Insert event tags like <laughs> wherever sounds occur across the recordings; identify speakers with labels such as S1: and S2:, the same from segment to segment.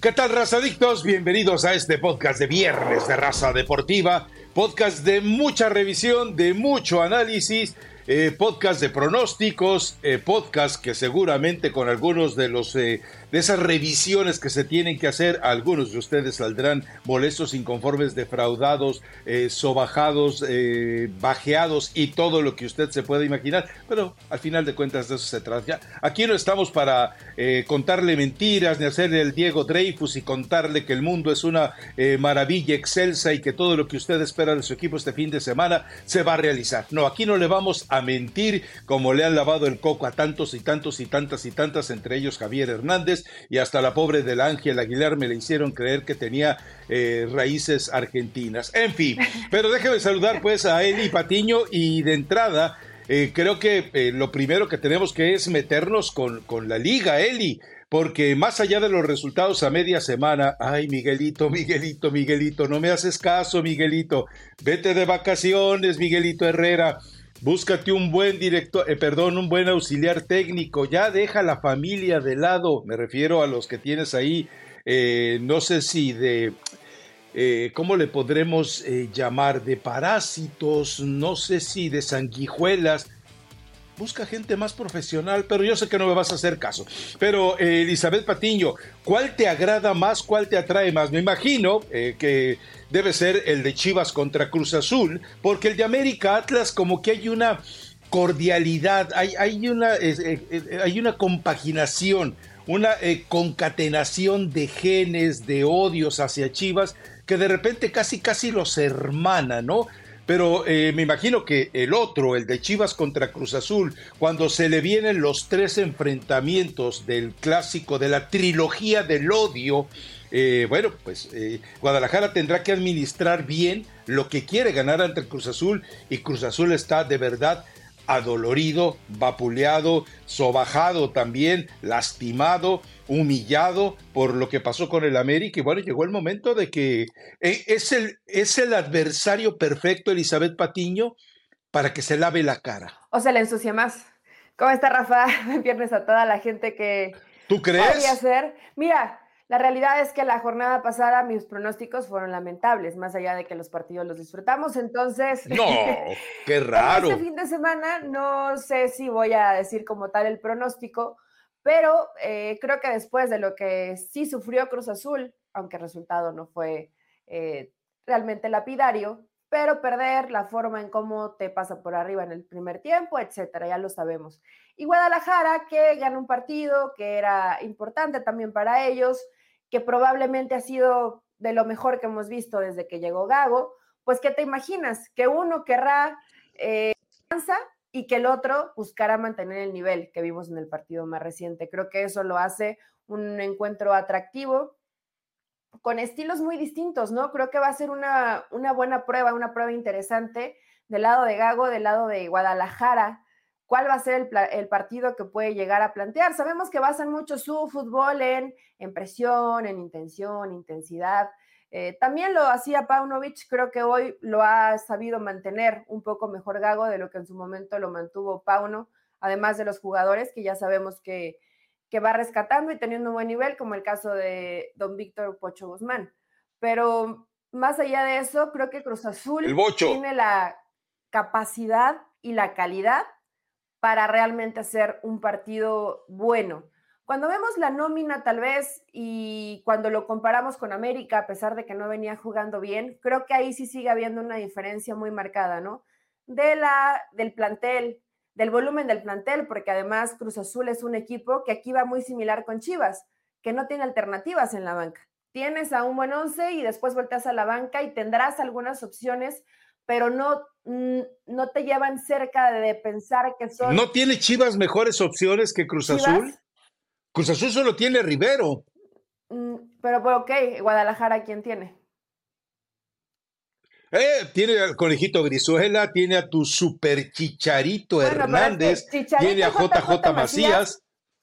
S1: ¿Qué tal, razadictos? Bienvenidos a este podcast de viernes de raza deportiva, podcast de mucha revisión, de mucho análisis eh, podcast de pronósticos, eh, podcast que seguramente con algunos de los eh, de esas revisiones que se tienen que hacer, algunos de ustedes saldrán molestos, inconformes, defraudados, eh, sobajados, bajeados y todo lo que usted se pueda imaginar. Pero al final de cuentas de eso se trata. Aquí no estamos para contarle mentiras ni hacerle el Diego Dreyfus y contarle que el mundo es una maravilla excelsa y que todo lo que usted espera de su equipo este fin de semana se va a realizar. No, aquí no le vamos a mentir como le han lavado el coco a tantos y tantos y tantas y tantas, entre ellos Javier Hernández y hasta la pobre del Ángel Aguilar me le hicieron creer que tenía eh, raíces argentinas. En fin, pero déjeme saludar pues a Eli Patiño y de entrada eh, creo que eh, lo primero que tenemos que es meternos con, con la liga, Eli porque más allá de los resultados a media semana, ay Miguelito, Miguelito, Miguelito, no me haces caso, Miguelito, vete de vacaciones, Miguelito Herrera, Búscate un buen director, eh, perdón, un buen auxiliar técnico. Ya deja la familia de lado. Me refiero a los que tienes ahí. Eh, no sé si de, eh, ¿cómo le podremos llamar? De parásitos, no sé si de sanguijuelas. Busca gente más profesional, pero yo sé que no me vas a hacer caso. Pero Elizabeth Patiño, ¿cuál te agrada más? ¿Cuál te atrae más? Me imagino que debe ser el de Chivas contra Cruz Azul, porque el de América Atlas como que hay una cordialidad, hay, hay, una, eh, eh, hay una compaginación, una eh, concatenación de genes, de odios hacia Chivas, que de repente casi casi los hermana, ¿no? Pero me imagino que el otro, el de Chivas contra Cruz Azul, cuando se le vienen los tres enfrentamientos del clásico, de la trilogía del odio, eh, bueno, pues eh, Guadalajara tendrá que administrar bien lo que quiere ganar ante Cruz Azul y Cruz Azul está de verdad adolorido, vapuleado, sobajado también, lastimado, humillado por lo que pasó con el América. Y bueno, llegó el momento de que eh, es, el, es el adversario perfecto, Elizabeth Patiño, para que se lave la cara.
S2: O se le ensucia más. ¿Cómo está Rafa? <laughs> Viernes a toda la gente que...
S1: ¿Tú crees?
S2: Hacer. Mira, la realidad es que la jornada pasada mis pronósticos fueron lamentables, más allá de que los partidos los disfrutamos. Entonces,
S1: no, <laughs> qué raro.
S2: Este fin de semana no sé si voy a decir como tal el pronóstico, pero eh, creo que después de lo que sí sufrió Cruz Azul, aunque el resultado no fue eh, realmente lapidario, pero perder la forma en cómo te pasa por arriba en el primer tiempo, etcétera, ya lo sabemos. Y Guadalajara, que gana un partido que era importante también para ellos, que probablemente ha sido de lo mejor que hemos visto desde que llegó Gago, pues ¿qué te imaginas? Que uno querrá eh, y que el otro buscará mantener el nivel que vimos en el partido más reciente. Creo que eso lo hace un encuentro atractivo con estilos muy distintos, ¿no? Creo que va a ser una, una buena prueba, una prueba interesante del lado de Gago, del lado de Guadalajara, cuál va a ser el, partido que puede llegar a plantear. Sabemos que basan mucho su fútbol en, en presión, en intención, intensidad. Eh, también lo hacía Paunovic, creo que hoy lo ha sabido mantener un poco mejor Gago de lo que en su momento lo mantuvo Pauno, además de los jugadores que ya sabemos que, que va rescatando y teniendo un buen nivel, como el caso de don Víctor Pocho Guzmán. Pero más allá de eso, creo que Cruz Azul tiene la capacidad y la calidad para realmente hacer un partido bueno. Cuando vemos la nómina tal vez y cuando lo comparamos con América, a pesar de que no venía jugando bien, creo que ahí sí sigue habiendo una diferencia muy marcada, ¿no? De la, del plantel, del volumen del plantel, porque además Cruz Azul es un equipo que aquí va muy similar con Chivas, que no tiene alternativas en la banca. Tienes a un buen once y después volteas a la banca y tendrás algunas opciones pero no, no te llevan cerca de pensar que son.
S1: ¿No tiene Chivas mejores opciones que Cruz Azul? Cruz Azul solo tiene Rivero.
S2: Mm, pero, pues, ok, Guadalajara, ¿quién tiene?
S1: Eh, tiene al conejito Grizuela, tiene a tu super chicharito Hernández, tiene a JJ, Macías.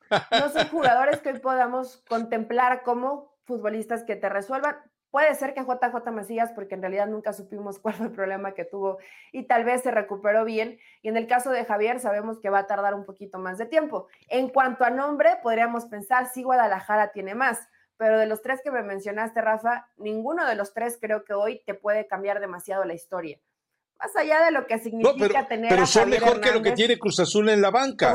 S2: No son jugadores que hoy podamos contemplar como futbolistas que te resuelvan. Puede ser que JJ Macías, porque en realidad nunca supimos <laughs> cuál fue el problema que tuvo y tal vez se recuperó bien. Y en el caso de Javier, sabemos que va a tardar un poquito más de tiempo. En cuanto a nombre, podríamos pensar si Guadalajara tiene más, pero de los tres que me mencionaste, Rafa, ninguno de los tres creo que hoy te puede cambiar demasiado la historia. Más allá de lo que significa tener.
S1: Pero son mejor que lo que tiene Cruz Azul en la banca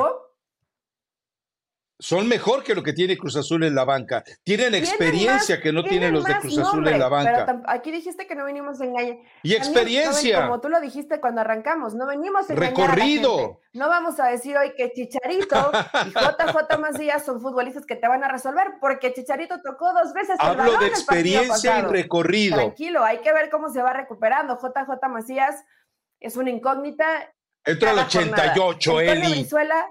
S1: son mejor que lo que tiene Cruz Azul en la banca. Tienen experiencia que no tienen los de Cruz Azul en la banca.
S2: Pero aquí dijiste que no venimos a engañar.
S1: Y experiencia.
S2: como tú lo dijiste cuando arrancamos, no venimos a engañar
S1: Recorrido.
S2: No vamos a decir hoy que Chicharito y <laughs> JJ Macías son futbolistas que te van a resolver, porque Chicharito tocó dos veces
S1: el Hablo de experiencia y recorrido.
S2: Tranquilo, hay que ver cómo se va recuperando. JJ Macías es una incógnita.
S1: Entra al 88, Eli.
S2: Brizuela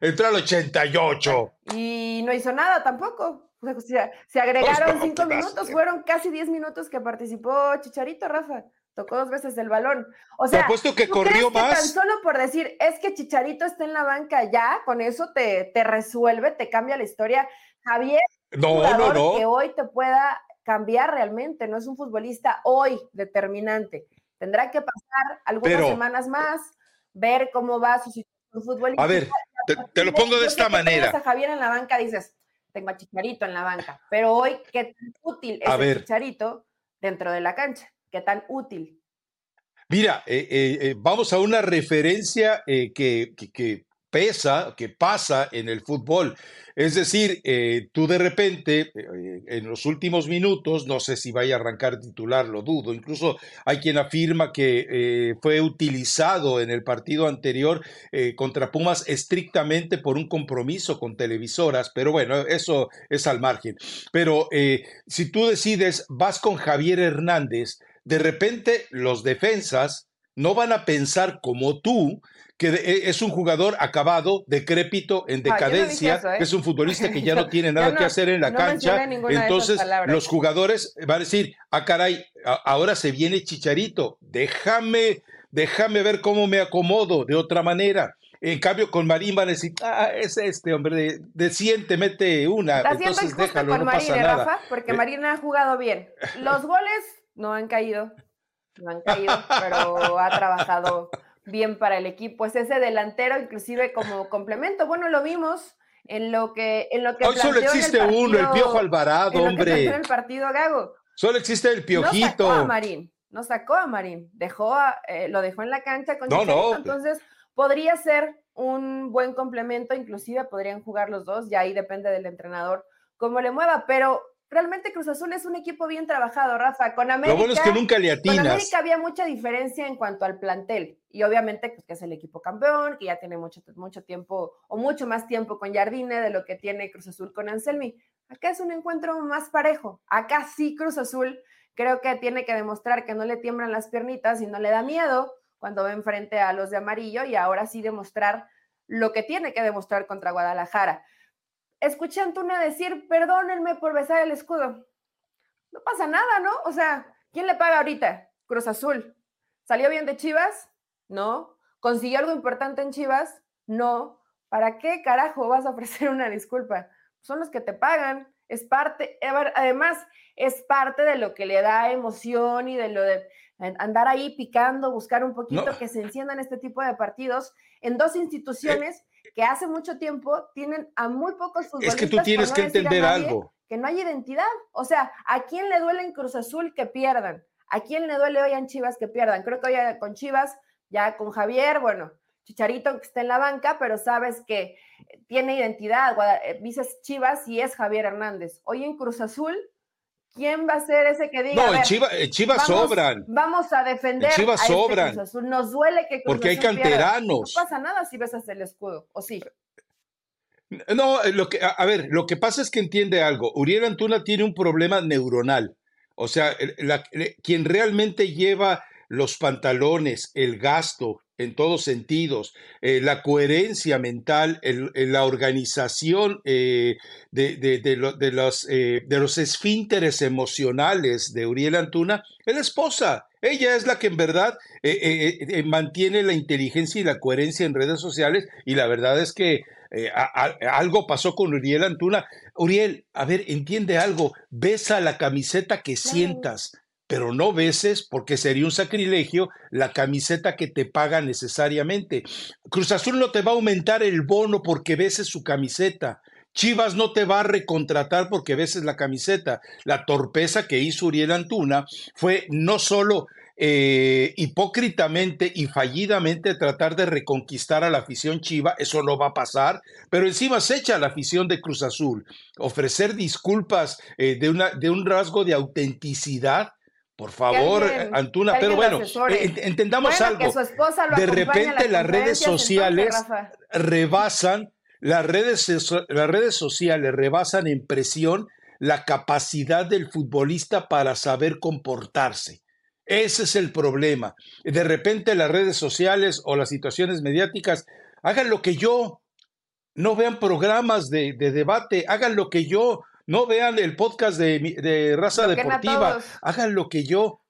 S1: Entró al 88.
S2: Y no hizo nada tampoco. O sea, se agregaron cinco minutos, fueron casi diez minutos que participó Chicharito, Rafa. Tocó dos veces el balón. O sea,
S1: puesto que corrió más.
S2: tan solo por decir, es que Chicharito está en la banca ya, con eso te, te resuelve, te cambia la historia. Javier,
S1: no, no, no.
S2: que hoy te pueda cambiar realmente, no es un futbolista hoy determinante. Tendrá que pasar algunas semanas más, ver cómo va su situación
S1: a ver, te, lo pongo de esta manera.
S2: a Javier en la banca, dices, tengo a Chicharito en la banca, pero hoy, ¿qué tan útil es el Chicharito dentro de la cancha? ¿Qué tan útil?
S1: Mira, eh, eh, eh, vamos a una referencia que, que, pesa, que pasa en el fútbol. Es decir, eh, tú de repente, eh, en los últimos minutos, no sé si vaya a arrancar titular, lo dudo. Incluso hay quien afirma que eh, fue utilizado en el partido anterior contra Pumas estrictamente por un compromiso con televisoras, pero bueno, eso es al margen. Pero si tú decides, vas con Javier Hernández, de repente los defensas no van a pensar como tú, que e, es un jugador acabado, decrépito, en ah, decadencia, ¿eh? es un futbolista que ya no <laughs> tiene nada que hacer en la cancha. Entonces, los jugadores van a decir, ah, caray, ahora se viene Chicharito, déjame, déjame ver cómo me acomodo de otra manera. En cambio, con Marín van a decir, ah, es este hombre, de, siente, mete una. Entonces déjalo, no pasa ¿eh, nada. Rafa?
S2: Porque eh, Marín ha jugado bien. Los <laughs> goles no han caído, no han caído, pero ha trabajado bien para el equipo. Es ese delantero, inclusive como complemento. Bueno, lo vimos en lo que en lo que
S1: Hoy solo existe uno, el Piojo Alvarado, hombre.
S2: en el partido Gago.
S1: Solo existe el Piojito. No
S2: sacó a Marín, no sacó a Marín, dejó eh, lo dejó en la cancha con no, no. Entonces, podría ser un buen complemento, inclusive podrían jugar los dos, ya ahí depende del entrenador cómo le mueva, pero realmente Cruz Azul es un equipo bien trabajado, Rafa. Con América,
S1: Lo bueno es que nunca le atinas.
S2: Con América había mucha diferencia en cuanto al plantel. Y obviamente pues, que es el equipo campeón, que ya tiene mucho, mucho tiempo o mucho más tiempo con Jardine de lo que tiene Cruz Azul con Anselmi. Acá es un encuentro más parejo. Acá sí Cruz Azul creo que tiene que demostrar que no le tiemblan las piernitas y no le da miedo cuando ven frente a los de amarillo y ahora sí demostrar lo que tiene que demostrar contra Guadalajara escuché a Antuna decir, perdónenme por besar el escudo. No pasa nada, ¿no? O sea, ¿quién le paga ahorita? Cruz Azul. ¿Salió bien de Chivas? No. ¿Consiguió algo importante en Chivas? No. ¿Para qué carajo vas a ofrecer una disculpa? Son los que te pagan. Es parte, además, es parte de lo que le da emoción y de lo de andar ahí picando, buscar un poquito que se enciendan este tipo de partidos en dos instituciones que hace mucho tiempo tienen a muy pocos futbolistas.
S1: Es que tú tienes que entender algo.
S2: Que no hay identidad. O sea, ¿a quién le duele en Cruz Azul que pierdan? ¿A quién le duele hoy en Chivas que pierdan? Creo que hoy con Chivas, ya con Javier, bueno, Chicharito que está en la banca, pero sabes que tiene identidad. Eh, dices Chivas y es Javier Hernández. Hoy en Cruz Azul ¿Quién va a ser ese que diga?
S1: No, en Chivas, sobran.
S2: Vamos a defender.
S1: En Chivas este sobran.
S2: Nos duele que
S1: Cruz Porque hay canteranos.
S2: No pasa nada si besas el escudo, ¿o sí?
S1: No, lo que, a, ver, lo que pasa es que entiende algo. Uriel Antuna tiene un problema neuronal. O sea, quien realmente lleva los pantalones, el gasto, en todos sentidos, eh, la coherencia mental, la organización eh, de, de, los, eh, de los esfínteres emocionales de Uriel Antuna, es la esposa. Ella es la que en verdad mantiene la inteligencia y la coherencia en redes sociales y la verdad es que algo pasó con Uriel Antuna. Uriel, a ver, entiende algo, besa la camiseta que sientas pero no beses, porque sería un sacrilegio, la camiseta que te paga necesariamente. Cruz Azul no te va a aumentar el bono porque beses su camiseta. Chivas no te va a recontratar porque veces la camiseta. La torpeza que hizo Uriel Antuna fue no solo eh, hipócritamente y fallidamente tratar de reconquistar a la afición chiva, eso no va a pasar, pero encima se echa a la afición de Cruz Azul. Ofrecer disculpas eh, de, una, de un rasgo de autenticidad, por favor, Antuna, pero bueno, entendamos algo. de repente las redes sociales rebasan, las redes, las redes sociales rebasan en presión la capacidad del futbolista para saber comportarse. Ese es el problema. De repente las redes sociales o las situaciones mediáticas hagan lo que yo, no vean programas de, debate, hagan lo que yo, no vean el podcast de, raza deportiva, hagan lo que yo,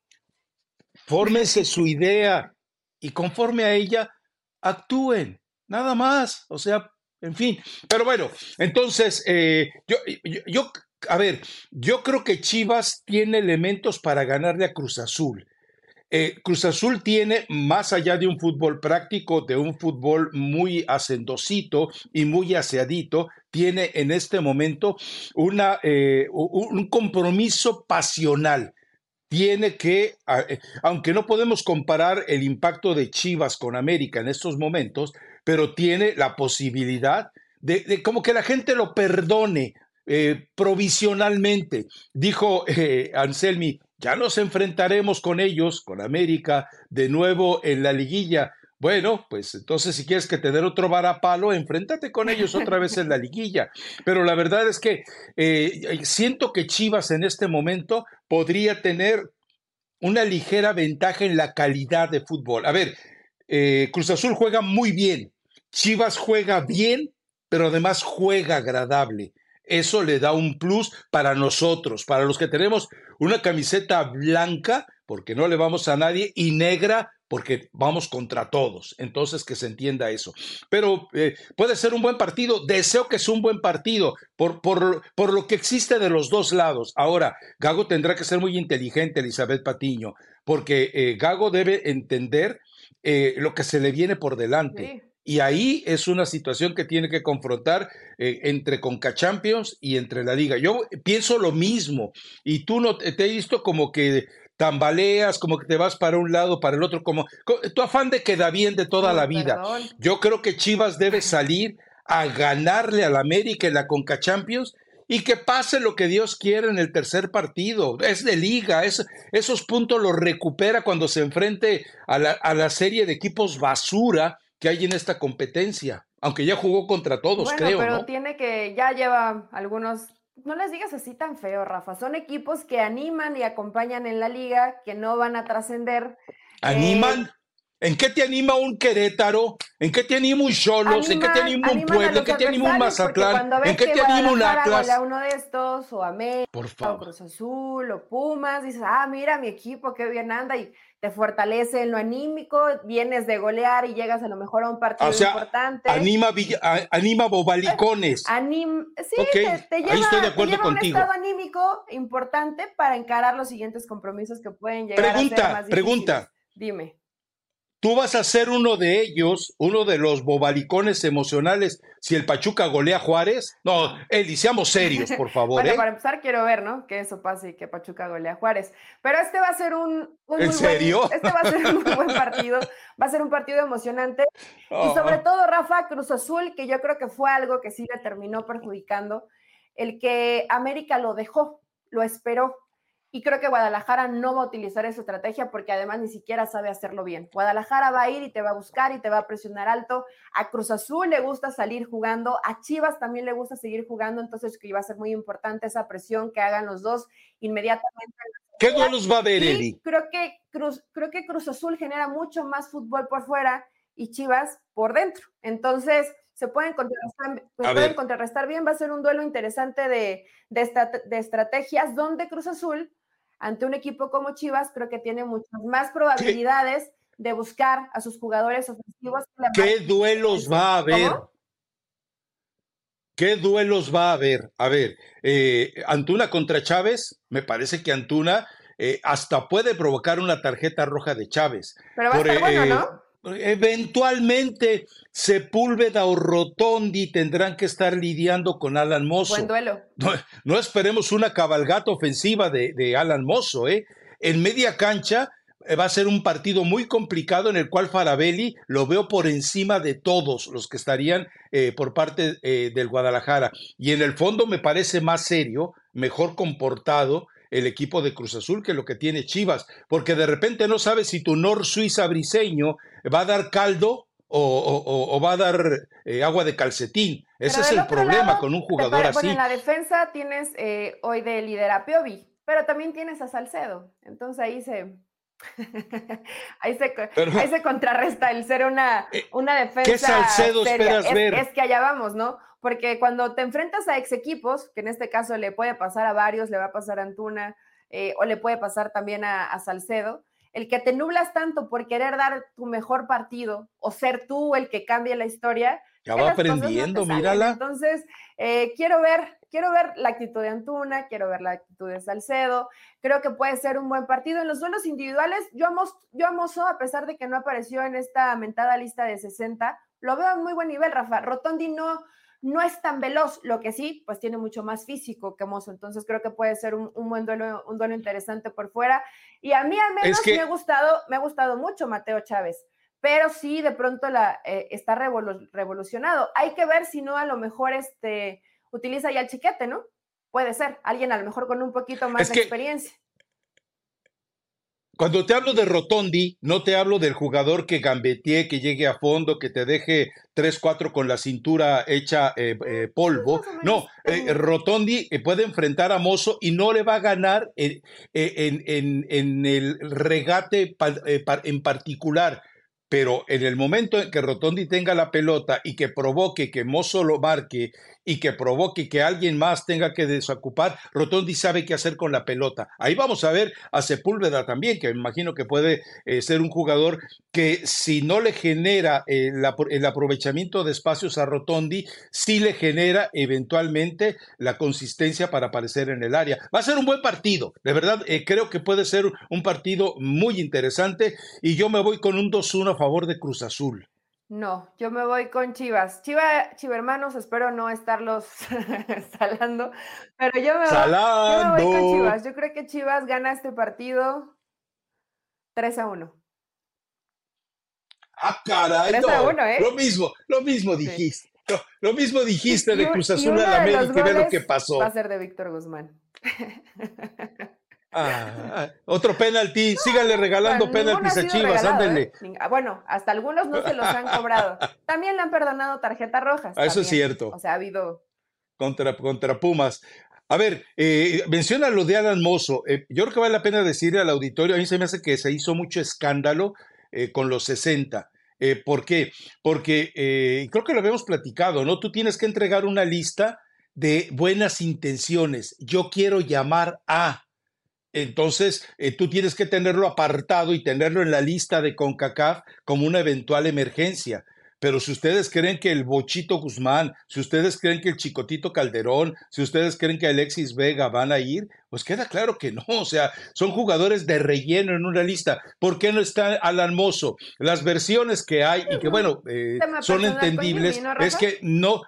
S1: fórmense su idea y conforme a ella actúen, nada más, o sea, en fin, pero bueno, entonces, eh, yo, yo, a ver, yo creo que Chivas tiene elementos para ganarle a Cruz Azul. Eh, Cruz Azul tiene, más allá de un fútbol práctico, de un fútbol muy hacendosito y muy aseadito, tiene en este momento una, eh, un compromiso pasional. Tiene que, eh, aunque no podemos comparar el impacto de Chivas con América en estos momentos, pero tiene la posibilidad de, como que la gente lo perdone provisionalmente. Dijo Anselmi, ya nos enfrentaremos con ellos, con América, de nuevo en la liguilla. Bueno, pues entonces si quieres que tener otro varapalo, enfréntate con ellos otra vez en la liguilla. Pero la verdad es que eh, siento que Chivas en este momento podría tener una ligera ventaja en la calidad de fútbol. A ver, eh, Cruz Azul juega muy bien, Chivas juega bien, pero además juega agradable. Eso le da un plus para nosotros, para los que tenemos una camiseta blanca, porque no le vamos a nadie, y negra, porque vamos contra todos. Entonces, que se entienda eso. Pero eh, puede ser un buen partido. Deseo que sea un buen partido por, por, por, lo que existe de los dos lados. Ahora, Gago tendrá que ser muy inteligente, Elizabeth Patiño, porque eh, Gago debe entender eh, lo que se le viene por delante. Y ahí es una situación que tiene que confrontar eh, entre Conca Champions y entre la liga. Yo pienso lo mismo y tú no te, he visto como que tambaleas, como que te vas para un lado, para el otro, como tu afán de queda bien de toda la vida. Yo creo que Chivas debe salir a ganarle al América en la Conca Champions y que pase lo que Dios quiera en el tercer partido. Es de liga, es, esos puntos los recupera cuando se enfrente a la, a la serie de equipos basura que hay en esta competencia, aunque ya jugó contra todos, bueno, creo.
S2: Pero tiene que, ya lleva algunos, no les digas así tan feo, Rafa, son equipos que animan y acompañan en la liga, que no van a trascender.
S1: ¿Animan? Eh, ¿En qué te anima un Querétaro? ¿En qué te anima un Cholos? ¿En qué te anima un Pueblo? ¿En qué te anima un Mazatlán? ¿En qué te anima un Atlas?
S2: A uno de estos, o América, o Cruz Azul, o Pumas, dices, ah, mira mi equipo, qué bien anda, y te fortalece en lo anímico, vienes de golear y llegas a lo mejor a un partido o sea, importante.
S1: Anima, anima bobalicones.
S2: Anim, sí, te, lleva, Ahí estoy de acuerdo un estado anímico importante para encarar los siguientes compromisos que pueden llegar a ser más difíciles.
S1: Pregunta,
S2: Dime.
S1: Tú vas a ser uno de ellos, uno de los bobalicones emocionales, si el Pachuca golea a Juárez. No, Eli, seamos serios, por <laughs> favor.
S2: bueno,
S1: ¿eh?
S2: para empezar, quiero ver, ¿no? Que eso pase y que Pachuca golea a Juárez. Pero este va a ser un.
S1: ¿En serio? <laughs>
S2: este va a ser un muy buen partido. Va a ser un partido emocionante. Y sobre todo, Rafa, Cruz Azul, que yo creo que fue algo que sí le terminó perjudicando, el que América lo dejó, lo esperó y creo que Guadalajara no va a utilizar esa estrategia porque además ni siquiera sabe hacerlo bien. Guadalajara va a ir y te va a buscar y te va a presionar alto. A Cruz Azul le gusta salir jugando, a Chivas también le gusta seguir jugando, entonces que iba a ser muy importante esa presión que hagan los dos inmediatamente.
S1: ¿Qué duelos va a haber, Eli?
S2: Creo que, Cruz, creo que Cruz Azul genera mucho más fútbol por fuera y Chivas por dentro. Entonces, se pueden contrarrestar, pueden contrarrestar bien. Va a ser un duelo interesante de, de, de estrategias donde Cruz Azul ante un equipo como Chivas, creo que tiene muchas más probabilidades de buscar a sus jugadores ofensivos.
S1: ¿Qué duelos va a haber? ¿Qué duelos va a haber? A ver, eh, Antuna contra Chávez, me parece que Antuna eh, hasta puede provocar una tarjeta roja de Chávez.
S2: Pero va a estar bueno, ¿no?
S1: Eventualmente Sepúlveda o Rotondi tendrán que estar lidiando con Alan Mozo.
S2: Buen duelo.
S1: No, esperemos una cabalgata ofensiva de, de Alan Mozo, ¿eh? En media cancha eh, va a ser un partido muy complicado en el cual Farabelli lo veo por encima de todos los que estarían eh, por parte eh, del Guadalajara. Y en el fondo me parece más serio, mejor comportado el equipo de Cruz Azul que lo que tiene Chivas, porque de repente no sabes si tu Nor Suiza briseño va a dar caldo o, va a dar agua de calcetín. Ese es el problema con un jugador así.
S2: en la defensa tienes hoy de líder a Piovi, pero también tienes a Salcedo. Entonces ahí se, <laughs> ahí, se, ahí, se, contrarresta el ser una, eh, una defensa.
S1: ¿Qué Salcedo esperas
S2: es,
S1: ver?
S2: Es que allá vamos, ¿no? Porque cuando te enfrentas a ex equipos, que en este caso le puede pasar a varios, le va a pasar a Antuna, eh, o le puede pasar también a, Salcedo, el que te nublas tanto por querer dar tu mejor partido o ser tú el que cambie la historia.
S1: Ya va aprendiendo, mírala.
S2: Entonces, eh, quiero ver quiero ver la actitud de Antuna, quiero ver la actitud de Salcedo, creo que puede ser un buen partido. En los duelos individuales, yo amo, yo a pesar de que no apareció en esta mentada lista de 60, lo veo en muy buen nivel, Rafa. Rotondi no, no es tan veloz, lo que sí, pues tiene mucho más físico que Mozo, entonces creo que puede ser un, buen duelo, un duelo interesante por fuera. Y a mí al menos me ha gustado, me ha gustado mucho Mateo Chávez pero sí de pronto la, eh, está revolucionado. Hay que ver si no a lo mejor este utiliza ya el chiquete, ¿no? Puede ser, alguien a lo mejor con un poquito más de experiencia.
S1: Cuando te hablo de Rotondi, no te hablo del jugador que gambetee, que llegue a fondo, que te deje 3-4 con la cintura hecha eh, eh, polvo. No, eh, Rotondi puede enfrentar a Mozo y no le va a ganar en, en el regate en particular pero en el momento en que Rotondi tenga la pelota y que provoque que Mozo lo marque y que provoque que alguien más tenga que desocupar, Rotondi sabe qué hacer con la pelota. Ahí vamos a ver a Sepúlveda también, que me imagino que puede eh, ser un jugador que si no le genera eh, el aprovechamiento de espacios a Rotondi, sí le genera eventualmente la consistencia para aparecer en el área. Va a ser un buen partido, de verdad, eh, creo que puede ser un partido muy interesante y yo me voy con un 2-1 a favor de Cruz Azul.
S2: No, yo me voy con Chivas. Chiva, Chiva hermanos, espero no estarlos <laughs> salando, pero yo me, voy, con Chivas. Yo creo que Chivas gana este partido 3 a 1.
S1: Ah, caray, 3 a 1, ¿eh? Lo mismo, lo mismo dijiste. Lo, mismo dijiste de Cruz Azul a la América, ve lo que pasó.
S2: Va a ser de Víctor Guzmán. <laughs>
S1: Ah, otro penalti, síganle regalando penaltis a Chivas, ándale.
S2: ¿eh? Bueno, hasta algunos no se los han cobrado. <laughs> También le han perdonado tarjetas rojas.
S1: Ah, eso es cierto.
S2: O sea, ha habido.
S1: Contra, contra Pumas. A ver, eh, menciona lo de Alan Mozo. Eh, yo creo que vale la pena decirle al auditorio, a mí se me hace que se hizo mucho escándalo con los 60. ¿Por qué? Porque creo que lo habíamos platicado, ¿no? Tú tienes que entregar una lista de buenas intenciones. Yo quiero llamar a, entonces, eh, tú tienes que tenerlo apartado y tenerlo en la lista de CONCACAF como una eventual emergencia. Pero si ustedes creen que el Bochito Guzmán, si ustedes creen que el Chicotito Calderón, si ustedes creen que Alexis Vega van a ir, pues queda claro que no. O sea, son jugadores de relleno en una lista. ¿Por qué no está Alan Mozo? Las versiones que hay y que, bueno, eh, son entendibles, es que no,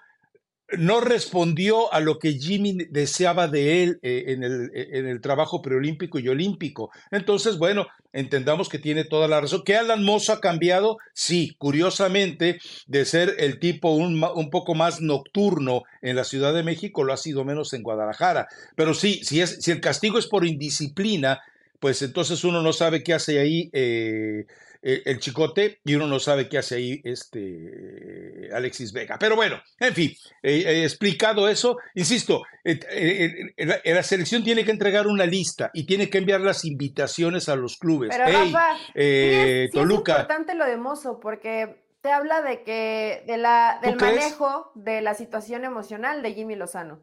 S1: no respondió a lo que Jimmy deseaba de él eh, en, el, eh, en, el, trabajo preolímpico y olímpico. Entonces, bueno, entendamos que tiene toda la razón. ¿Que Alan Mozo ha cambiado? Sí, curiosamente, de ser el tipo un, un, poco más nocturno en la Ciudad de México, lo ha sido menos en Guadalajara. Pero sí, si, es, si el castigo es por indisciplina, pues entonces uno no sabe qué hace ahí. Eh, eh, el chicote y uno no sabe qué hace ahí este Alexis Vega. Pero bueno, en fin, he explicado eso, insisto, la selección tiene que entregar una lista y tiene que enviar las invitaciones a los clubes.
S2: Pero Rafa, eh, es, importante lo de Mozo porque te habla de que de la, del manejo de la situación emocional de Jimmy Lozano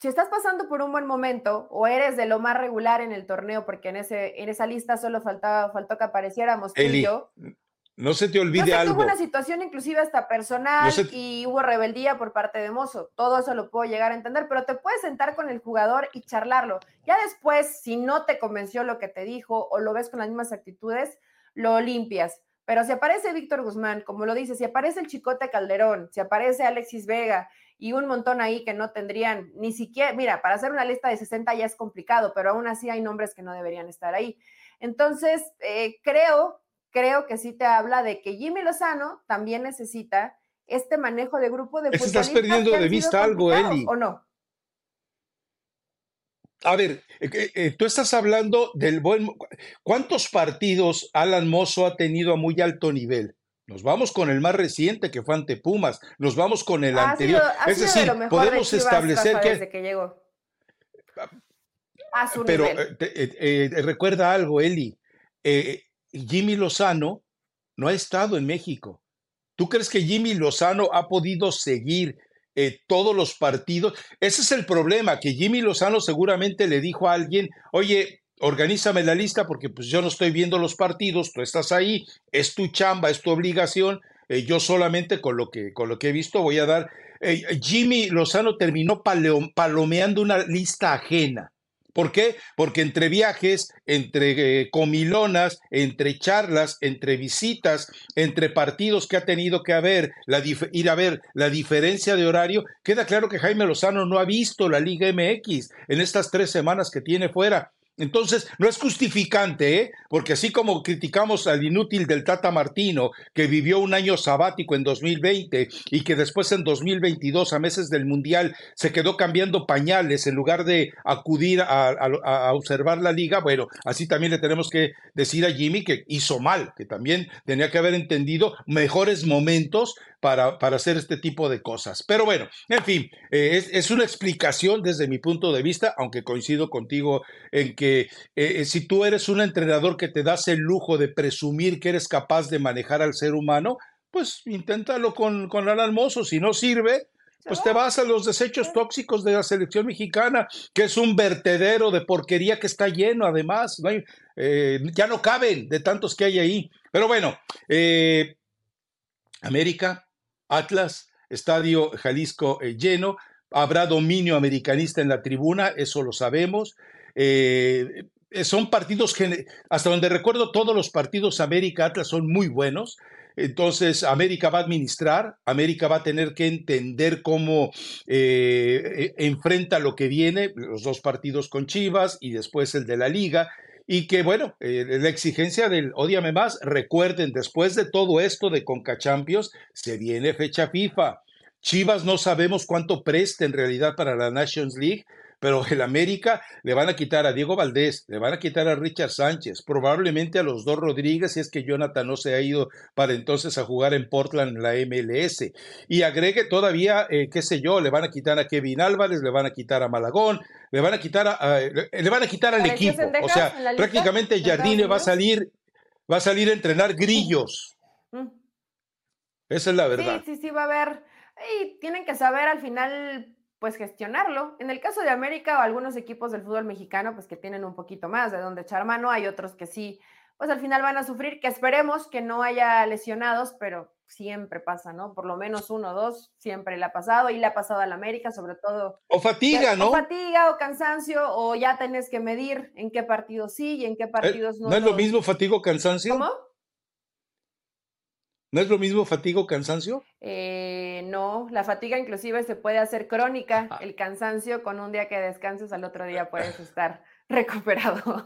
S2: si estás pasando por un buen momento o eres de lo más regular en el torneo, porque en, ese, en esa lista solo faltaba, faltó que apareciéramos tú y yo.
S1: No se te olvide algo.
S2: Hubo una situación inclusive hasta personal y hubo rebeldía por parte de Mozo. Todo eso lo puedo llegar a entender, pero te puedes sentar con el jugador y charlarlo. Ya después, si no te convenció lo que te dijo o lo ves con las mismas actitudes, lo limpias Pero si aparece Víctor Guzmán, como lo dice, si aparece el Chicote Calderón, si aparece Alexis Vega y un montón ahí que no tendrían ni siquiera, mira, para hacer una lista de 60 ya es complicado, pero aún así hay nombres que no deberían estar ahí. Entonces, eh, creo, creo que sí te habla de que Jimmy Lozano también necesita este manejo de grupo de
S1: futbolistas. Estás perdiendo de vista algo, Eli.
S2: ¿O no?
S1: A ver, eh, eh, tú estás hablando del buen... ¿Cuántos partidos Alan Mozo ha tenido a muy alto nivel? Nos vamos con el más reciente que fue ante Pumas, nos vamos con el anterior. es decir, podemos establecer que...
S2: que llegó. A su
S1: Pero
S2: eh,
S1: recuerda algo, Eli. Jimmy Lozano no ha estado en México. ¿Tú crees que Jimmy Lozano ha podido seguir eh, todos los partidos. Ese es el problema, que Jimmy Lozano seguramente le dijo a alguien, oye, organízame la lista porque pues yo no estoy viendo los partidos, tú estás ahí, es tu chamba, es tu obligación, eh, yo solamente con lo, que, con lo que he visto voy a dar. Eh, Jimmy Lozano terminó palomeando una lista ajena. ¿Por qué? Porque entre viajes, entre eh, comilonas, entre charlas, entre visitas, entre partidos que ha tenido que haber, ir a ver la diferencia de horario, queda claro que Jaime Lozano no ha visto la Liga MX en estas tres semanas que tiene fuera. Entonces, no es justificante, ¿eh? porque así como criticamos al inútil del Tata Martino, que vivió un año sabático en 2020 y que después en 2022, a meses del Mundial, se quedó cambiando pañales en lugar de acudir a, observar la liga, bueno, así también le tenemos que decir a Jimmy que hizo mal, que también tenía que haber entendido mejores momentos para, para hacer este tipo de cosas. Pero bueno, en fin, eh, es, una explicación desde mi punto de vista, aunque coincido contigo en que eh, eh, si tú eres un entrenador que te das el lujo de presumir que eres capaz de manejar al ser humano, pues inténtalo con, con Alan Mozo. Si no sirve, pues te vas a los desechos tóxicos de la selección mexicana, que es un vertedero de porquería que está lleno, además. ya no caben de tantos que hay ahí. Pero bueno, América Atlas, Estadio Jalisco eh, lleno, habrá dominio americanista en la tribuna, eso lo sabemos. Eh, eh, son partidos, hasta donde recuerdo, todos los partidos América-Atlas son muy buenos. Entonces, América va a administrar, América va a tener que entender cómo enfrenta lo que viene, los dos partidos con Chivas y después el de la liga y que bueno, eh, la exigencia del odiame más, recuerden, después de todo esto de Conca Champions, se viene fecha FIFA. Chivas no sabemos cuánto preste en realidad para la Nations League, pero el América le van a quitar a Diego Valdés, le van a quitar a Richard Sánchez, probablemente a los dos Rodríguez, si es que Jonathan no se ha ido para entonces a jugar en Portland en la MLS. Y agregue todavía, eh, qué sé yo, le van a quitar a Kevin Álvarez, le van a quitar a Malagón, le van a quitar a, le van a quitar al equipo. O sea, prácticamente Jardine va a salir, va a salir a entrenar grillos. Mm. Esa es la verdad.
S2: Sí, sí, sí, va a haber. Y tienen que saber al final pues gestionarlo. En el caso de América o algunos equipos del fútbol mexicano, pues que tienen un poquito más de donde echar mano, hay otros que sí, pues al final van a sufrir, que esperemos que no haya lesionados, pero siempre pasa, ¿no? Por lo menos uno o dos siempre le ha pasado y le ha pasado al América, sobre todo.
S1: O fatiga, ¿no?
S2: O fatiga o cansancio, o ya tenés que medir en qué partidos sí y en qué eh, partidos no.
S1: ¿No es lo mismo fatiga o cansancio?
S2: ¿Cómo?
S1: ¿No es lo mismo fatiga o cansancio?
S2: Eh, no, la fatiga inclusive se puede hacer crónica, el cansancio con un día que descanses al otro día puedes estar <laughs> recuperado.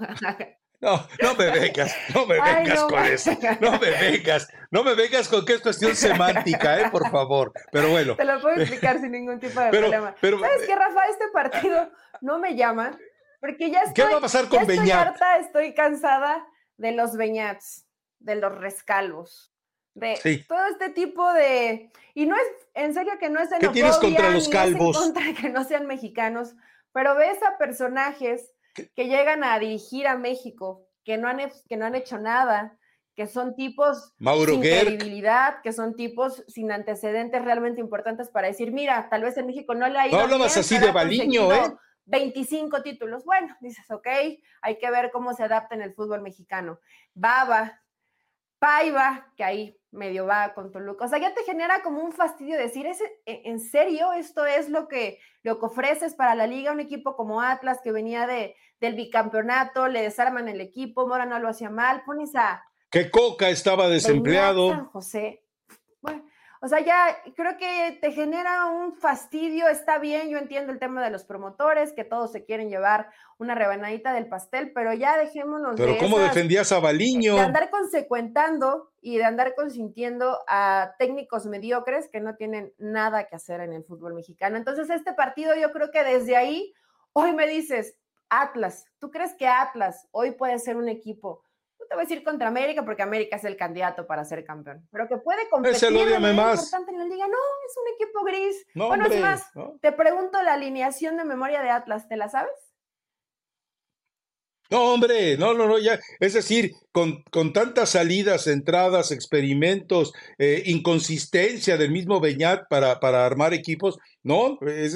S1: No, no me vengas, no me vengas con eso, no me vengas, no me vengas con que es cuestión semántica, ¿eh? por favor. Pero bueno.
S2: Te lo puedo explicar sin ningún tipo de problema. ¿Sabes qué, Rafa? Este partido no me llama porque ya estoy,
S1: ¿Qué va a pasar con
S2: estoy harta, estoy cansada de los Beñats, de los rescalvos de todo este tipo de y no es en serio que no es
S1: ¿Qué tienes contra los calvos?
S2: contra que no sean mexicanos, pero ves a personajes que llegan a dirigir a México, que no han que no han hecho nada, que son tipos sin credibilidad, que son tipos sin antecedentes realmente importantes para decir, mira, tal vez en México no le ha ido
S1: No hablabas así de Baliño, ¿eh?
S2: 25 títulos. Bueno, dices, ok, hay que ver cómo se adapta en el fútbol mexicano. Baba, Paiva, que ahí medio va con Toluca. O sea, ya te genera como un fastidio decir, ¿es, e, ¿en serio esto es lo que, lo que ofreces para la liga? Un equipo como Atlas que venía de, del bicampeonato, le desarman el equipo, Mora no lo hacía mal, pones a,
S1: que Coca estaba desempleado.
S2: San José. Bueno, o sea, ya creo que te genera un fastidio, está bien, yo entiendo el tema de los promotores, que todos se quieren llevar una rebanadita del pastel, pero ya dejémonos
S1: pero ¿cómo defendías a Baliño?
S2: De andar consecuentando y de andar consintiendo a técnicos mediocres que no tienen nada que hacer en el fútbol mexicano. Entonces, este partido yo creo que desde ahí, hoy me dices, Atlas, ¿tú crees que Atlas hoy puede ser un equipo te voy a decir contra América porque América es el candidato para ser campeón, pero que puede competir
S1: en más.
S2: importante en la liga. No, es un equipo gris. bueno, es más, te pregunto la alineación de memoria de Atlas, ¿te la sabes?
S1: No, hombre, no, no, no, ya. Es decir, con, con tantas salidas, entradas, experimentos, eh, inconsistencia del mismo Beñat para, para armar equipos, no, eh,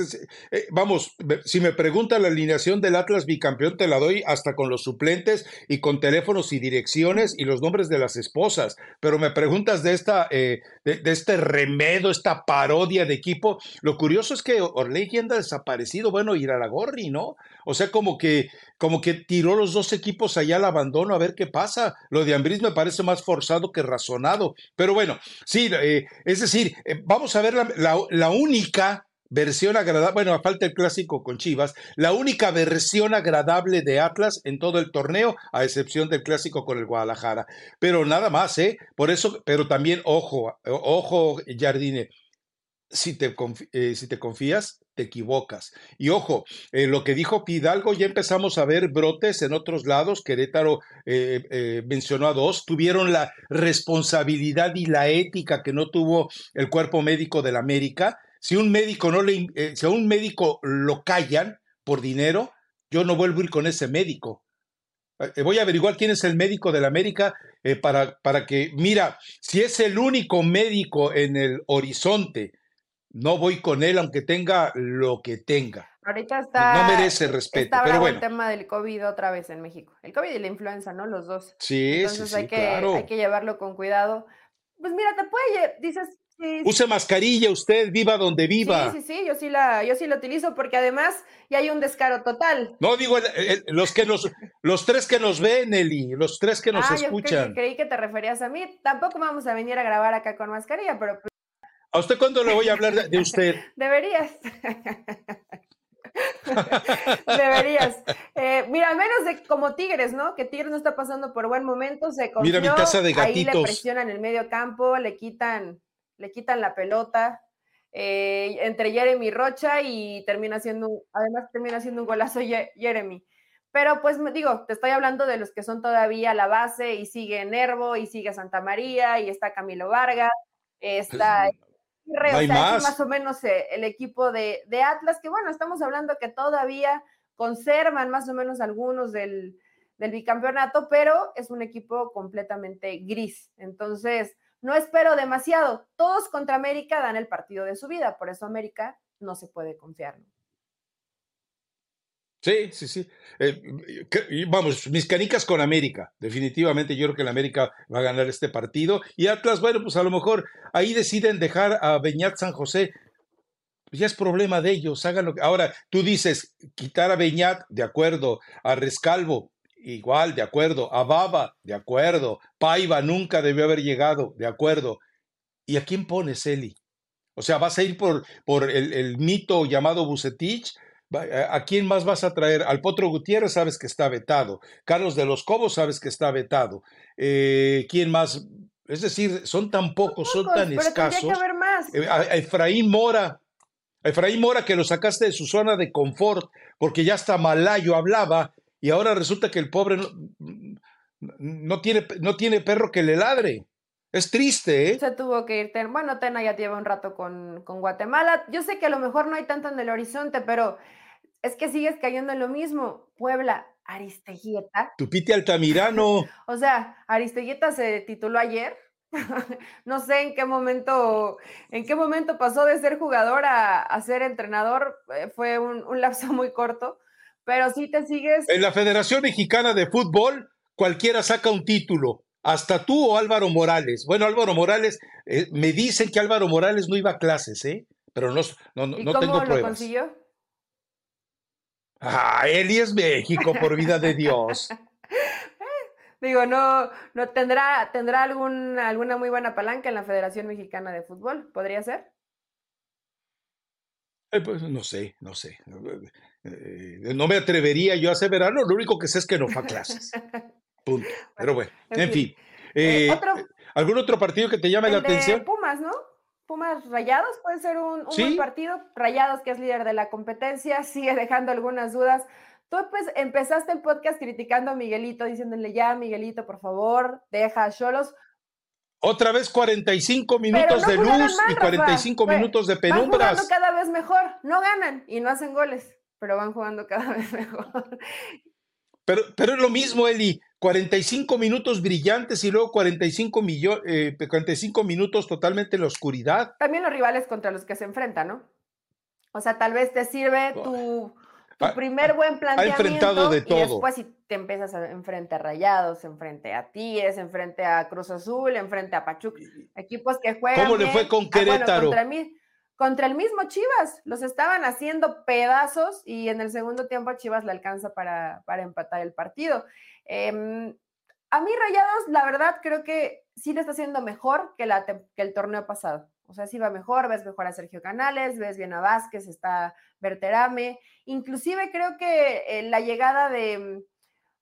S1: vamos, si me pregunta la alineación del Atlas bicampeón, te la doy hasta con los suplentes y con teléfonos y direcciones y los nombres de las esposas. Pero me preguntas de esta, eh, de, este remedo, esta parodia de equipo. Lo curioso es que Orley anda desaparecido, bueno, ir a la Gorri, ¿no? O sea, como que, como que tiró los dos equipos allá al abandono a ver qué pasa. Lo de Ambris me parece más forzado que razonado. Pero bueno, sí, eh, es decir, vamos a ver la, la única versión agradable, bueno, falta el clásico con Chivas, la única versión agradable de Atlas en todo el torneo, a excepción del clásico con el Guadalajara. Pero nada más, ¿eh? Por eso, pero también, ojo, ojo, Jardine, si te, eh, si te confías, te equivocas. Y ojo, eh, lo que dijo Pidalgo, ya empezamos a ver brotes en otros lados. Querétaro eh, mencionó a dos, tuvieron la responsabilidad y la ética que no tuvo el cuerpo médico del América si un médico no le, eh, si a un médico lo callan por dinero, yo no vuelvo a ir con ese médico. Eh, voy a averiguar quién es el médico de la América eh, para, para que, mira, si es el único médico en el horizonte, no voy con él aunque tenga lo que tenga.
S2: Ahorita está.
S1: No merece respeto. pero bueno.
S2: el tema del COVID otra vez en México. El COVID y la influenza, ¿no? Los dos.
S1: Sí,
S2: Entonces
S1: sí,
S2: hay,
S1: sí,
S2: que,
S1: claro.
S2: hay que llevarlo con cuidado. Pues mira, te puede, dices,
S1: Use mascarilla usted, viva donde viva.
S2: Sí, sí, sí, yo sí la, yo sí la utilizo porque además ya hay un descaro total.
S1: No digo los que nos, los tres que nos ven, Eli, los tres que nos
S2: ah,
S1: escuchan.
S2: Yo creí, que te referías a mí. Tampoco vamos a venir a grabar acá con mascarilla, pero.
S1: ¿A usted cuándo le voy a hablar de, usted? <laughs>
S2: Deberías. Deberías. Eh, mira, menos de como Tigres, ¿no? Que Tigres no está pasando por buen momento, se confió,
S1: Mira mi taza de gatitos.
S2: Ahí le presionan el medio campo, le quitan le quitan la pelota eh, entre Jeremy Rocha y termina siendo, además termina siendo un golazo Jeremy. Pero pues digo, te estoy hablando de los que son todavía la base y sigue Nervo y sigue Santa María y está Camilo Vargas, está
S1: más.
S2: o menos eh, el equipo de, de, Atlas, que bueno, estamos hablando que todavía conservan más o menos algunos del, del bicampeonato, pero es un equipo completamente gris. Entonces, no espero demasiado. Todos contra América dan el partido de su vida, por eso América no se puede confiar.
S1: Sí, sí, sí. Eh, vamos, mis canicas con América. Definitivamente yo creo que la América va a ganar este partido. Y Atlas, bueno, pues a lo mejor ahí deciden dejar a Beñat San José. Ya es problema de ellos, háganlo. Ahora, tú dices, quitar a Beñat, de acuerdo, a Rescalvo, igual, de acuerdo. A Baba, de acuerdo. Paiva nunca debió haber llegado, de acuerdo. ¿Y a quién pones, Eli? O sea, ¿vas a ir por, por el, mito llamado Bucetich? ¿A quién más vas a traer? Al Potro Gutiérrez sabes que está vetado. Carlos de los Cobos sabes que está vetado. Eh, ¿Quién más? Es decir, son tan pocos, son, tan escasos.
S2: Que haber más.
S1: Eh, a Efraín Mora, Efraín Mora que lo sacaste de su zona de confort, porque ya hasta malayo hablaba y ahora resulta que el pobre no, tiene, no tiene perro que le ladre. Es triste, ¿eh?
S2: Se tuvo que ir. Bueno, Tena ya lleva un rato con, con, Guatemala. Yo sé que a lo mejor no hay tanto en el horizonte, pero es que sigues cayendo en lo mismo. Puebla, Aristeguieta.
S1: Tupite Altamirano. <laughs>
S2: o sea, Aristeguieta se tituló ayer. <laughs> no sé en qué momento, en qué momento pasó de ser jugador a, ser entrenador. Eh, fue un, un lapso muy corto pero si te sigues.
S1: En la Federación Mexicana de Fútbol, cualquiera saca un título. Hasta tú o Álvaro Morales. Bueno, Álvaro Morales, eh, me dicen que Álvaro Morales no iba a clases, ¿eh? Pero no, no, no,
S2: ¿Y
S1: no
S2: cómo
S1: tengo
S2: lo
S1: pruebas.
S2: consiguió?
S1: Ah, y es México, por vida de Dios. <laughs>
S2: Digo, no, no tendrá, tendrá algún, alguna muy buena palanca en la Federación Mexicana de Fútbol, ¿podría ser?
S1: Eh, pues no sé, no sé. Eh, no me atrevería yo a aseverarlo, lo único que sé es que no fue a clases. <laughs> Punto. Pero bueno, en, fin. Eh, ¿Algún otro partido que te llame la atención?
S2: Pumas, ¿no? Pumas Rayados puede ser un, buen partido. Rayados, que es líder de la competencia, <laughs> sigue dejando algunas dudas. Tú pues empezaste el podcast criticando a Miguelito, diciéndole ya, Miguelito, por favor, deja a Cholos.
S1: Otra vez 45 minutos de luz y 45 minutos de penumbras.
S2: Van jugando cada vez mejor, no ganan y no hacen goles, pero van jugando <laughs> cada vez mejor.
S1: Pero, pero es lo mismo, Eli. 45 minutos brillantes y luego 45, 45 eh, minutos totalmente en la oscuridad.
S2: También los rivales contra los que se enfrentan, ¿no? O sea, tal vez te sirve tu tu primer buen planteamiento.
S1: Ha enfrentado de todo.
S2: Y después si te empiezas a enfrente a Rayados, enfrente a Tigres, enfrente a Cruz Azul, enfrente a Pachuca, equipos que juegan.
S1: ¿Cómo le fue con ah, Querétaro?
S2: contra, el mismo Chivas, los estaban haciendo pedazos y en el segundo tiempo Chivas le alcanza para, para empatar el partido. Em, a mí Rayados, la verdad, creo que sí le está haciendo mejor que, el torneo pasado. O sea, sí va mejor, ves mejor a Sergio Canales, ves bien a Vázquez, está Berterame. Inclusive creo que eh, la llegada de,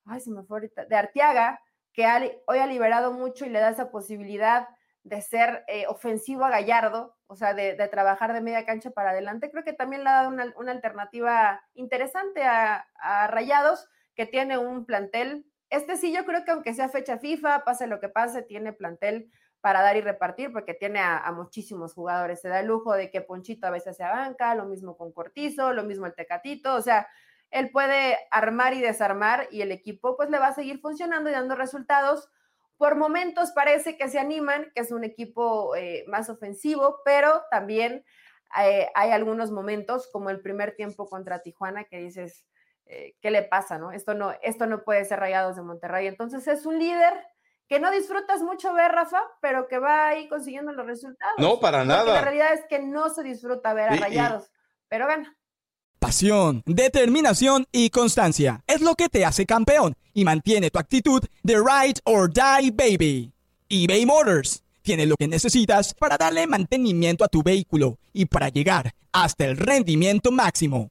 S2: ay, se me fue ahorita, de Arteaga, que hoy ha liberado mucho y le da esa posibilidad de ser eh, ofensivo a Gallardo, o sea, de, trabajar de media cancha para adelante, creo que también le ha dado una, alternativa interesante a Rayados, que tiene un plantel. Este sí, yo creo que aunque sea fecha FIFA, pase lo que pase, tiene plantel para dar y repartir, porque tiene a, muchísimos jugadores. Se da el lujo de que Ponchito a veces se banca, lo mismo con Cortizo, lo mismo el Tecatito, o sea, él puede armar y desarmar y el equipo pues le va a seguir funcionando y dando resultados. Por momentos parece que se animan, que es un equipo eh, más ofensivo, pero también eh, hay algunos momentos, como el primer tiempo contra Tijuana, que dices, eh, ¿qué le pasa? No? Esto, no? esto no puede ser Rayados de Monterrey. Entonces es un líder que no disfrutas mucho ver, Rafa, pero que va ahí consiguiendo los resultados.
S1: No, para nada.
S2: La realidad es que no se disfruta ver a Rayados, pero gana.
S3: Pasión, determinación y constancia es lo que te hace campeón y mantiene tu actitud de ride or die baby. eBay Motors tiene lo que necesitas para darle mantenimiento a tu vehículo y para llegar hasta el rendimiento máximo.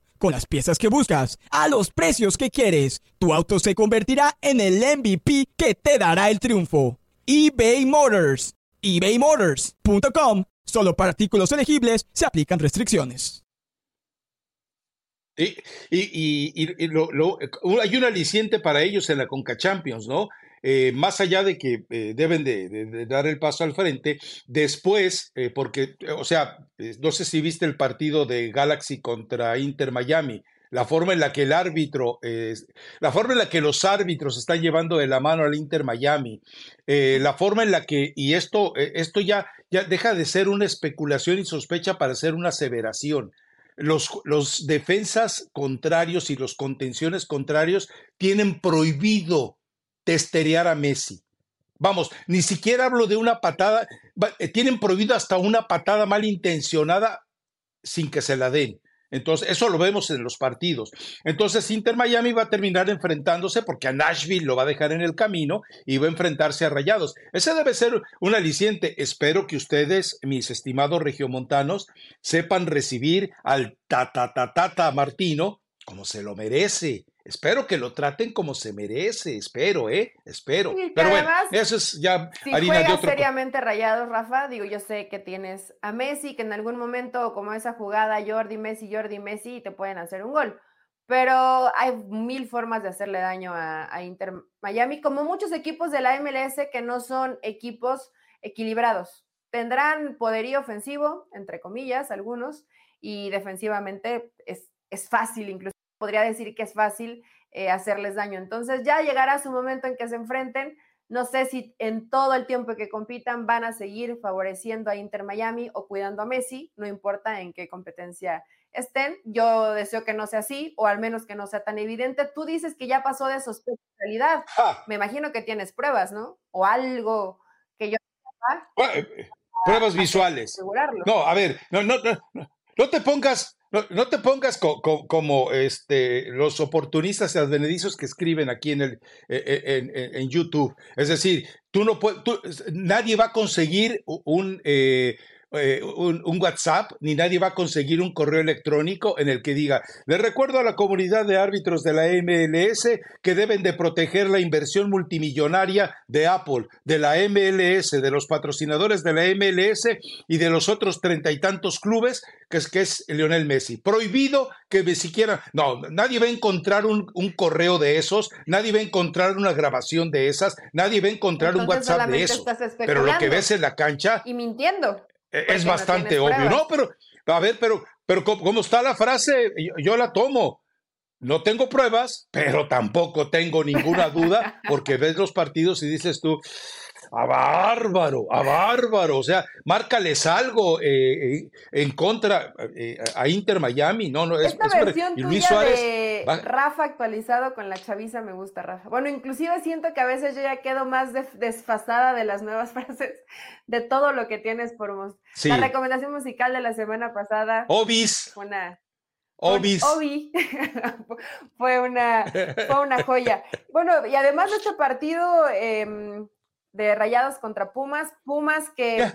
S3: Con las piezas que buscas, a los precios que quieres, tu auto se convertirá en el MVP que te dará el triunfo eBay Motors. ebaymotors.com. Solo para artículos elegibles se aplican restricciones.
S1: Y, hay un aliciente para ellos en la Conca Champions, ¿no? Eh, más allá de que eh, deben de, dar el paso al frente, después, eh, porque, o sea, no sé si viste el partido de Galaxy contra Inter Miami, la forma en la que el árbitro, la forma en la que los árbitros están llevando de la mano al Inter Miami, la forma en la que, y esto, esto ya, ya deja de ser una especulación y sospecha para ser una aseveración. Los, los defensas contrarios y los contenciones contrarios tienen prohibido testerear a Messi. Vamos, ni siquiera hablo de una patada, eh, tienen prohibido hasta una patada malintencionada sin que se la den. Entonces, eso lo vemos en los partidos. Entonces, Inter Miami va a terminar enfrentándose porque a Nashville lo va a dejar en el camino y va a enfrentarse a Rayados. Ese debe ser un aliciente. Espero que ustedes, mis estimados regiomontanos, sepan recibir al tata Martino como se lo merece. Espero que lo traten como se merece, espero, ¿eh? Espero. Pero bueno, eso es ya
S2: si harina de otro... seriamente rayados, Rafa, digo, yo sé que tienes a Messi, que en algún momento, como esa jugada, Jordi Messi, Jordi Messi, te pueden hacer un gol. Pero hay mil formas de hacerle daño a, a Inter Miami, como muchos equipos de la MLS que no son equipos equilibrados. Tendrán poderío ofensivo, entre comillas, algunos, y defensivamente es, es fácil incluso podría decir que es fácil eh, hacerles daño. Entonces ya llegará su momento en que se enfrenten. No sé si en todo el tiempo que compitan van a seguir favoreciendo a Inter Miami o cuidando a Messi, no importa en qué competencia estén. Yo deseo que no sea así, o al menos que no sea tan evidente. Tú dices que ya pasó de sospecha realidad. Me imagino que tienes pruebas, ¿no? O algo que yo...
S1: Eh, pruebas visuales. No, a ver, no, no, no, no te pongas no, te pongas como este, los oportunistas y advenedizos que escriben aquí en, el, e, e, en, YouTube. Es decir, tú no puedes, nadie va a conseguir un, eh, eh, un, WhatsApp, ni nadie va a conseguir un correo electrónico en el que diga, le recuerdo a la comunidad de árbitros de la MLS que deben de proteger la inversión multimillonaria de Apple, de la MLS, de los patrocinadores de la MLS y de los otros treinta y tantos clubes, que es, que es Lionel Messi. Prohibido que ni siquiera, no, nadie va a encontrar un, correo de esos, nadie va a encontrar una grabación de esas, nadie va a encontrar un WhatsApp de eso. Pero lo que ves en la cancha...
S2: Y mintiendo.
S1: E, es bastante obvio, ¿no? Pero, a ver, pero, pero ¿cómo está la frase? Yo, la tomo. No tengo pruebas, pero tampoco tengo ninguna duda, porque ves los partidos y dices tú, a bárbaro, a bárbaro. O sea, márcales algo eh, eh, en contra eh, a Inter Miami. No, no,
S2: es, Esta versión tuya de Rafa actualizado con la chaviza me gusta, Rafa. Bueno, inclusive siento que a veces yo ya quedo más desfasada de las nuevas <laughs> frases, de todo lo que tienes por mostrar. La recomendación musical de la semana pasada.
S1: Obis.
S2: Una,
S1: Obis.
S2: Obi. <laughs> fue, una, fue una joya. Bueno, y además de este partido, eh, de Rayados contra Pumas. Pumas que.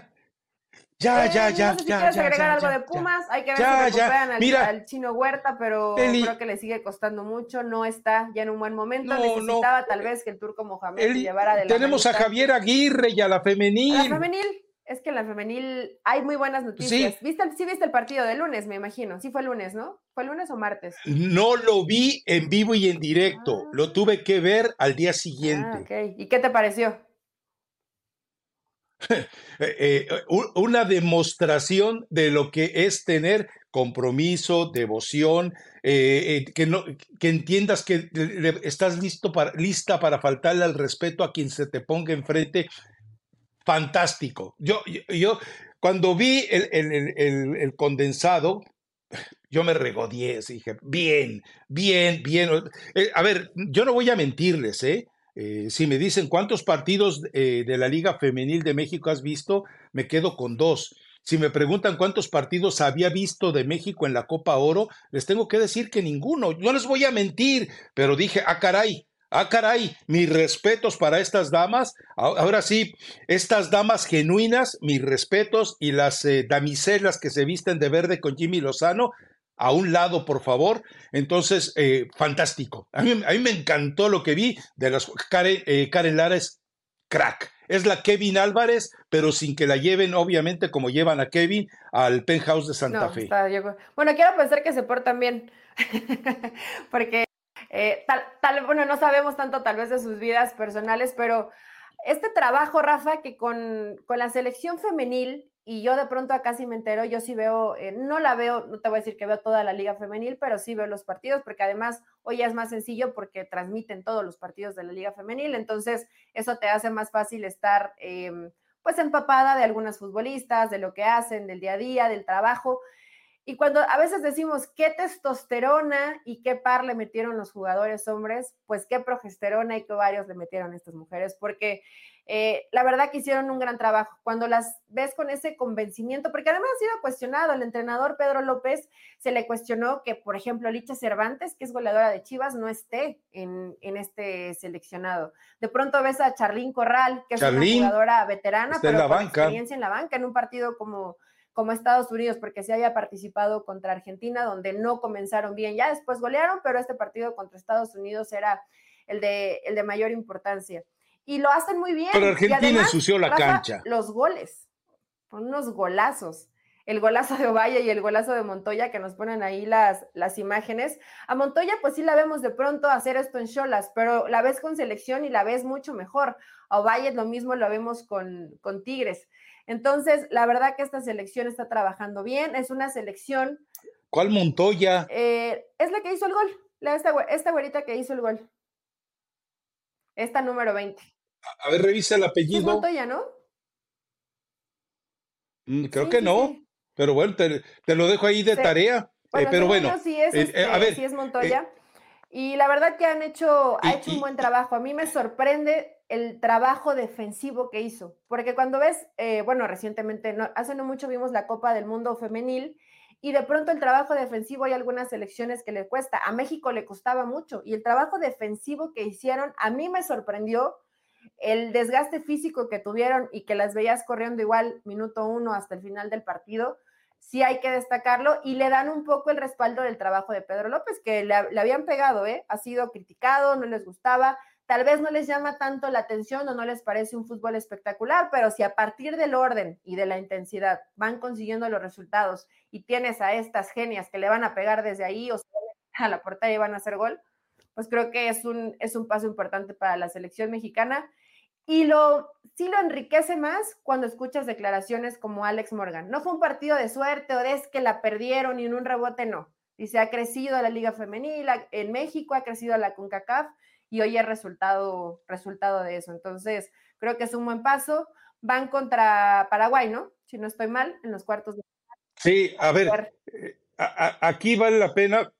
S1: Ya, ya, ya,
S2: no sé
S1: si ya,
S2: quieres agregar algo de Pumas, hay que ver si recuperan al, Mira, al, chino Huerta, pero creo que le sigue costando mucho, no está ya en un buen momento, necesitaba tal vez que el turco Mohamed se llevara de
S1: Tenemos a Javier Aguirre y a la femenil.
S2: A la femenil, es que en la femenil hay muy buenas noticias. Sí. ¿Viste, sí viste el partido de lunes, me imagino, sí fue lunes, ¿no? ¿Fue lunes o martes?
S1: No lo vi en vivo y en directo, ah. lo tuve que ver al día siguiente. Ah,
S2: okay. ¿Y qué te pareció? <laughs>
S1: Eh, eh, una demostración de lo que es tener compromiso, devoción, eh, que, no, que entiendas que estás listo para, lista para faltarle al respeto a quien se te ponga enfrente. Fantástico. Yo, yo, cuando vi el, el, el, condensado, yo me regodié, dije, bien, bien, bien. a ver, yo no voy a mentirles, ¿eh? Eh, si me dicen cuántos partidos eh, de la Liga Femenil de México has visto, me quedo con dos. Si me preguntan cuántos partidos había visto de México en la Copa Oro, les tengo que decir que ninguno. No les voy a mentir, pero dije, ah, caray, ah, caray, mis respetos para estas damas. Ahora sí, estas damas genuinas, mis respetos y las eh, damiselas que se visten de verde con Jimmy Lozano, a un lado, por favor. Entonces, eh, fantástico. A mí, me encantó lo que vi de las Karen, eh, Karen Lara es crack. Es la Kevin Álvarez, pero sin que la lleven, obviamente, como llevan a Kevin al penthouse de Santa Fe.
S2: bueno, quiero pensar que se portan bien, <laughs> porque eh, tal, tal, bueno, no sabemos tanto tal vez de sus vidas personales, pero este trabajo, Rafa, que con, con la selección femenil y yo de pronto acá sí me entero, yo sí veo, eh, no la veo, no te voy a decir que veo toda la liga femenil, pero sí veo los partidos, porque además hoy es más sencillo porque transmiten todos los partidos de la liga femenil, entonces eso te hace más fácil estar em, pues empapada de algunas futbolistas, de lo que hacen, del día a día, del trabajo. Y cuando a veces decimos qué testosterona y qué par le metieron los jugadores hombres, pues qué progesterona y qué varios le metieron estas mujeres, porque eh, la verdad que hicieron un gran trabajo. Cuando las ves con ese convencimiento, porque además ha sido cuestionado, el entrenador Pedro López se le cuestionó que, por ejemplo, Licha Cervantes, que es goleadora de Chivas, no esté en, este seleccionado. De pronto ves a Charlín Corral, que es una jugadora veterana, pero con experiencia en la banca, en un partido como como Estados Unidos, porque se había participado contra Argentina, donde no comenzaron bien. Ya después golearon, pero este partido contra Estados Unidos era el de, el de mayor importancia y lo hacen muy bien.
S1: Pero Argentina ensució la cancha.
S2: Los goles, unos golazos. El golazo de Ovalle y el golazo de Montoya que nos ponen ahí las, las imágenes. A Montoya, pues sí la vemos de pronto hacer esto en Cholas, pero la ves con selección y la ves mucho mejor. A Ovalle lo mismo lo vemos con, con Tigres. Entonces, la verdad que esta selección está trabajando bien. Es una selección.
S1: ¿Cuál Montoya?
S2: Eh, es la que hizo el gol. La, esta, esta güerita que hizo el gol. Esta número 20.
S1: A ver, revisa el apellido. ¿Es
S2: Montoya, no?
S1: Mm, creo que no, pero bueno, te, lo dejo ahí de tarea. Eh, pero bueno,
S2: sí es, eh, a ver, sí es Montoya. y la verdad que han hecho, ha hecho un buen trabajo. A mí me sorprende el trabajo defensivo que hizo, porque cuando ves, bueno, recientemente, no, hace no mucho vimos la Copa del Mundo Femenil y de pronto el trabajo defensivo hay algunas selecciones que le cuesta. A México le costaba mucho y el trabajo defensivo que hicieron a mí me sorprendió el desgaste físico que tuvieron y que las veías corriendo igual minuto uno hasta el final del partido. Sí hay que destacarlo y le dan un poco el respaldo del trabajo de Pedro López, que le, habían pegado, ¿eh? ha sido criticado, no les gustaba, tal vez no les llama tanto la atención o no les parece un fútbol espectacular, pero si a partir del orden y de la intensidad van consiguiendo los resultados y tienes a estas genias que le van a pegar desde ahí o a la portería y van a hacer gol, pues creo que es un, es un paso importante para la selección mexicana. Y lo, sí lo enriquece más cuando escuchas declaraciones como Alex Morgan. No fue un partido de suerte o de es que la perdieron y en un rebote no. Dice, ha crecido la Liga Femenil, en México ha crecido la CONCACAF y hoy es resultado, resultado de eso. Entonces, creo que es un buen paso. Van contra Paraguay, ¿no? Si no estoy mal, en los cuartos de...
S1: Sí, a ver, eh, aquí vale la pena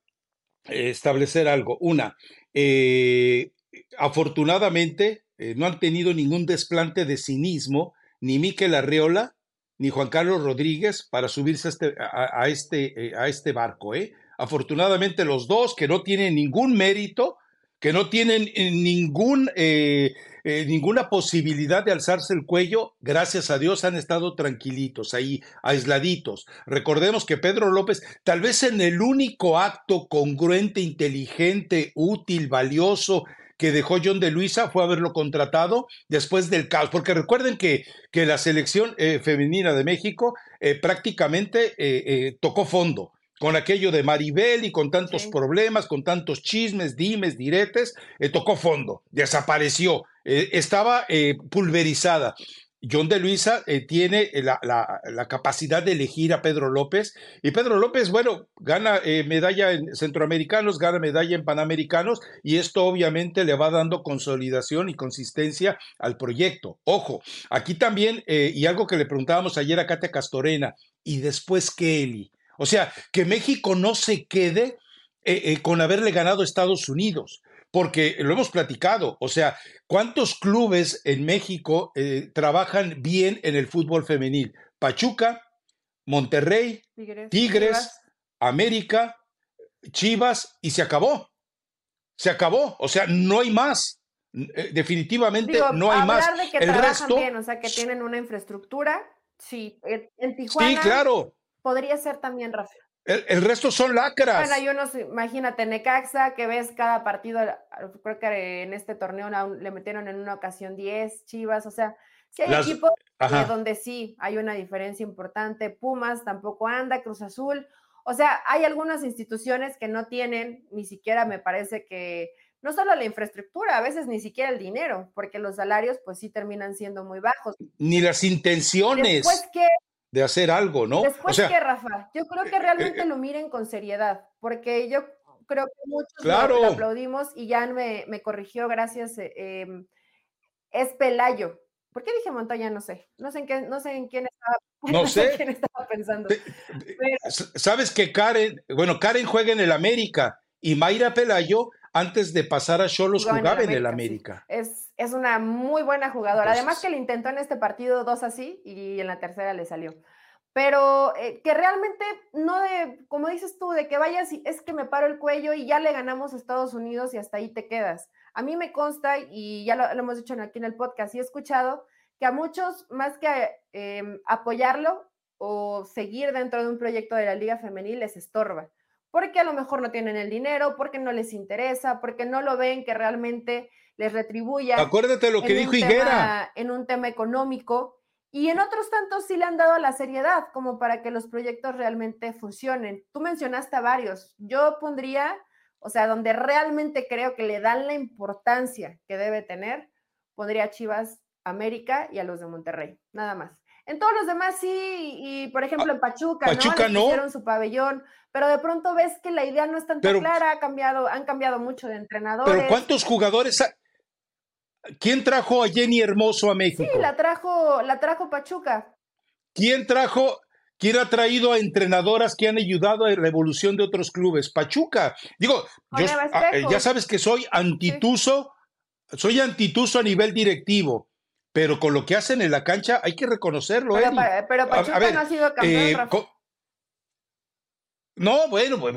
S1: establecer algo. Una, eh, afortunadamente eh, no han tenido ningún desplante de cinismo, ni Miquel Arreola, ni Juan Carlos Rodríguez para subirse a este, a, este, a este barco. ¿eh? Afortunadamente los dos, que no tienen ningún mérito, que no tienen eh, ningún, eh, eh, ninguna posibilidad de alzarse el cuello, gracias a Dios han estado tranquilitos ahí, aisladitos. Recordemos que Pedro López, tal vez en el único acto congruente, inteligente, útil, valioso, que dejó John de Luisa fue haberlo contratado después del caos, porque recuerden que, que la selección femenina de México prácticamente tocó fondo con aquello de Maribel y con tantos problemas, con tantos chismes, dimes, diretes, eh, tocó fondo, desapareció, eh, estaba eh, pulverizada. John de Luisa tiene la, la, capacidad de elegir a Pedro López y Pedro López, bueno, gana medalla en centroamericanos, gana medalla en panamericanos y esto obviamente le va dando consolidación y consistencia al proyecto. Ojo, aquí también, y algo que le preguntábamos ayer a Katia Castorena, y después Kelly, o sea, que México no se quede eh, eh, con haberle ganado a Estados Unidos, porque lo hemos platicado, o sea, ¿cuántos clubes en México eh, trabajan bien en el fútbol femenil? Pachuca, Monterrey, Tigres, América, Chivas, y se acabó. Se acabó, o sea, no hay más. definitivamente no hay más.
S2: De que el resto, bien, o sea, que tienen una infraestructura, sí. En Tijuana.
S1: Sí, claro
S2: podría ser también, Rafa.
S1: El, resto son lacras.
S2: Bueno, yo no sé, imagínate, Necaxa, que ves cada partido, creo que en este torneo le metieron en una ocasión 10 Chivas, o sea, si hay equipos donde sí hay una diferencia importante, Pumas tampoco anda, Cruz Azul, o sea, hay algunas instituciones que no tienen, ni siquiera me parece que, no solo la infraestructura, a veces ni siquiera el dinero, porque los salarios pues sí terminan siendo muy bajos.
S1: Ni las intenciones.
S2: Después que
S1: de hacer algo, ¿no?
S2: Después que, Rafa, yo creo que realmente eh, eh, lo miren con seriedad, porque yo creo que muchos lo, aplaudimos y ya me, corrigió, gracias, eh, em, es Pelayo. ¿Por qué dije Montoya? No sé. No sé en, qué, no sé en quién estaba, <laughs>
S1: no sé.
S2: quién estaba pensando.
S1: Sabes que Karen, bueno, Karen juega en el América y Mayra Pelayo antes de pasar a Cholos jugaba, en el América.
S2: Es, es una muy buena jugadora. Además que le intentó en este partido dos así y en la tercera le salió. Pero eh, que realmente no de, como dices tú, de que vayas y es que me paro el cuello y ya le ganamos a Estados Unidos y hasta ahí te quedas. A mí me consta, y ya lo, hemos dicho aquí en el podcast y he escuchado, que a muchos, más que em, apoyarlo o seguir dentro de un proyecto de la Liga Femenil, les estorba porque a lo mejor no tienen el dinero, porque no les interesa, porque no lo ven que realmente les retribuya.
S1: Acuérdate lo que dijo Higuera.
S2: en un tema económico. Y en otros tantos sí le han dado la seriedad como para que los proyectos realmente funcionen. Tú mencionaste a varios. Yo pondría, o sea, donde realmente creo que le dan la importancia que debe tener, pondría a Chivas América y a los de Monterrey, nada más. En todos los demás sí, y por ejemplo en Pachuca,
S1: Pachuca ¿no?
S2: hicieron su pabellón, pero de pronto ves que la idea no es tan clara, ha cambiado, han cambiado mucho de entrenadores.
S1: Pero ¿cuántos jugadores ¿Quién trajo a Jenny Hermoso a México?
S2: Sí, la trajo, la trajo Pachuca.
S1: ¿Quién trajo, quién ha traído a entrenadoras que han ayudado a la evolución de otros clubes? Pachuca. Digo, yo, ah, ya sabes que soy antituso, soy antituso a nivel directivo, pero con lo que hacen en la cancha hay que reconocerlo.
S2: Pero, Pachuca no ha sido campeón. Eh,
S1: no, bueno, pues,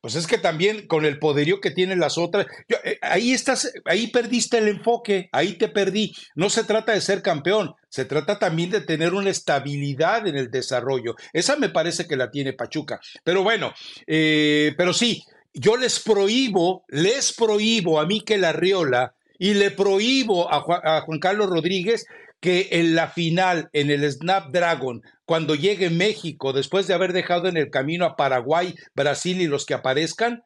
S1: pues, es que también con el poderío que tienen las otras, eh, ahí estás, ahí perdiste el enfoque, ahí te perdí. No se trata de ser campeón, se trata también de tener una estabilidad en el desarrollo. Esa me parece que la tiene Pachuca. Pero bueno, eh, pero sí, yo les prohíbo, les prohíbo a Miquel Arriola y le prohíbo a Juan Carlos Rodríguez que en la final, en el Snapdragon, cuando llegue México, después de haber dejado en el camino a Paraguay, Brasil y los que aparezcan,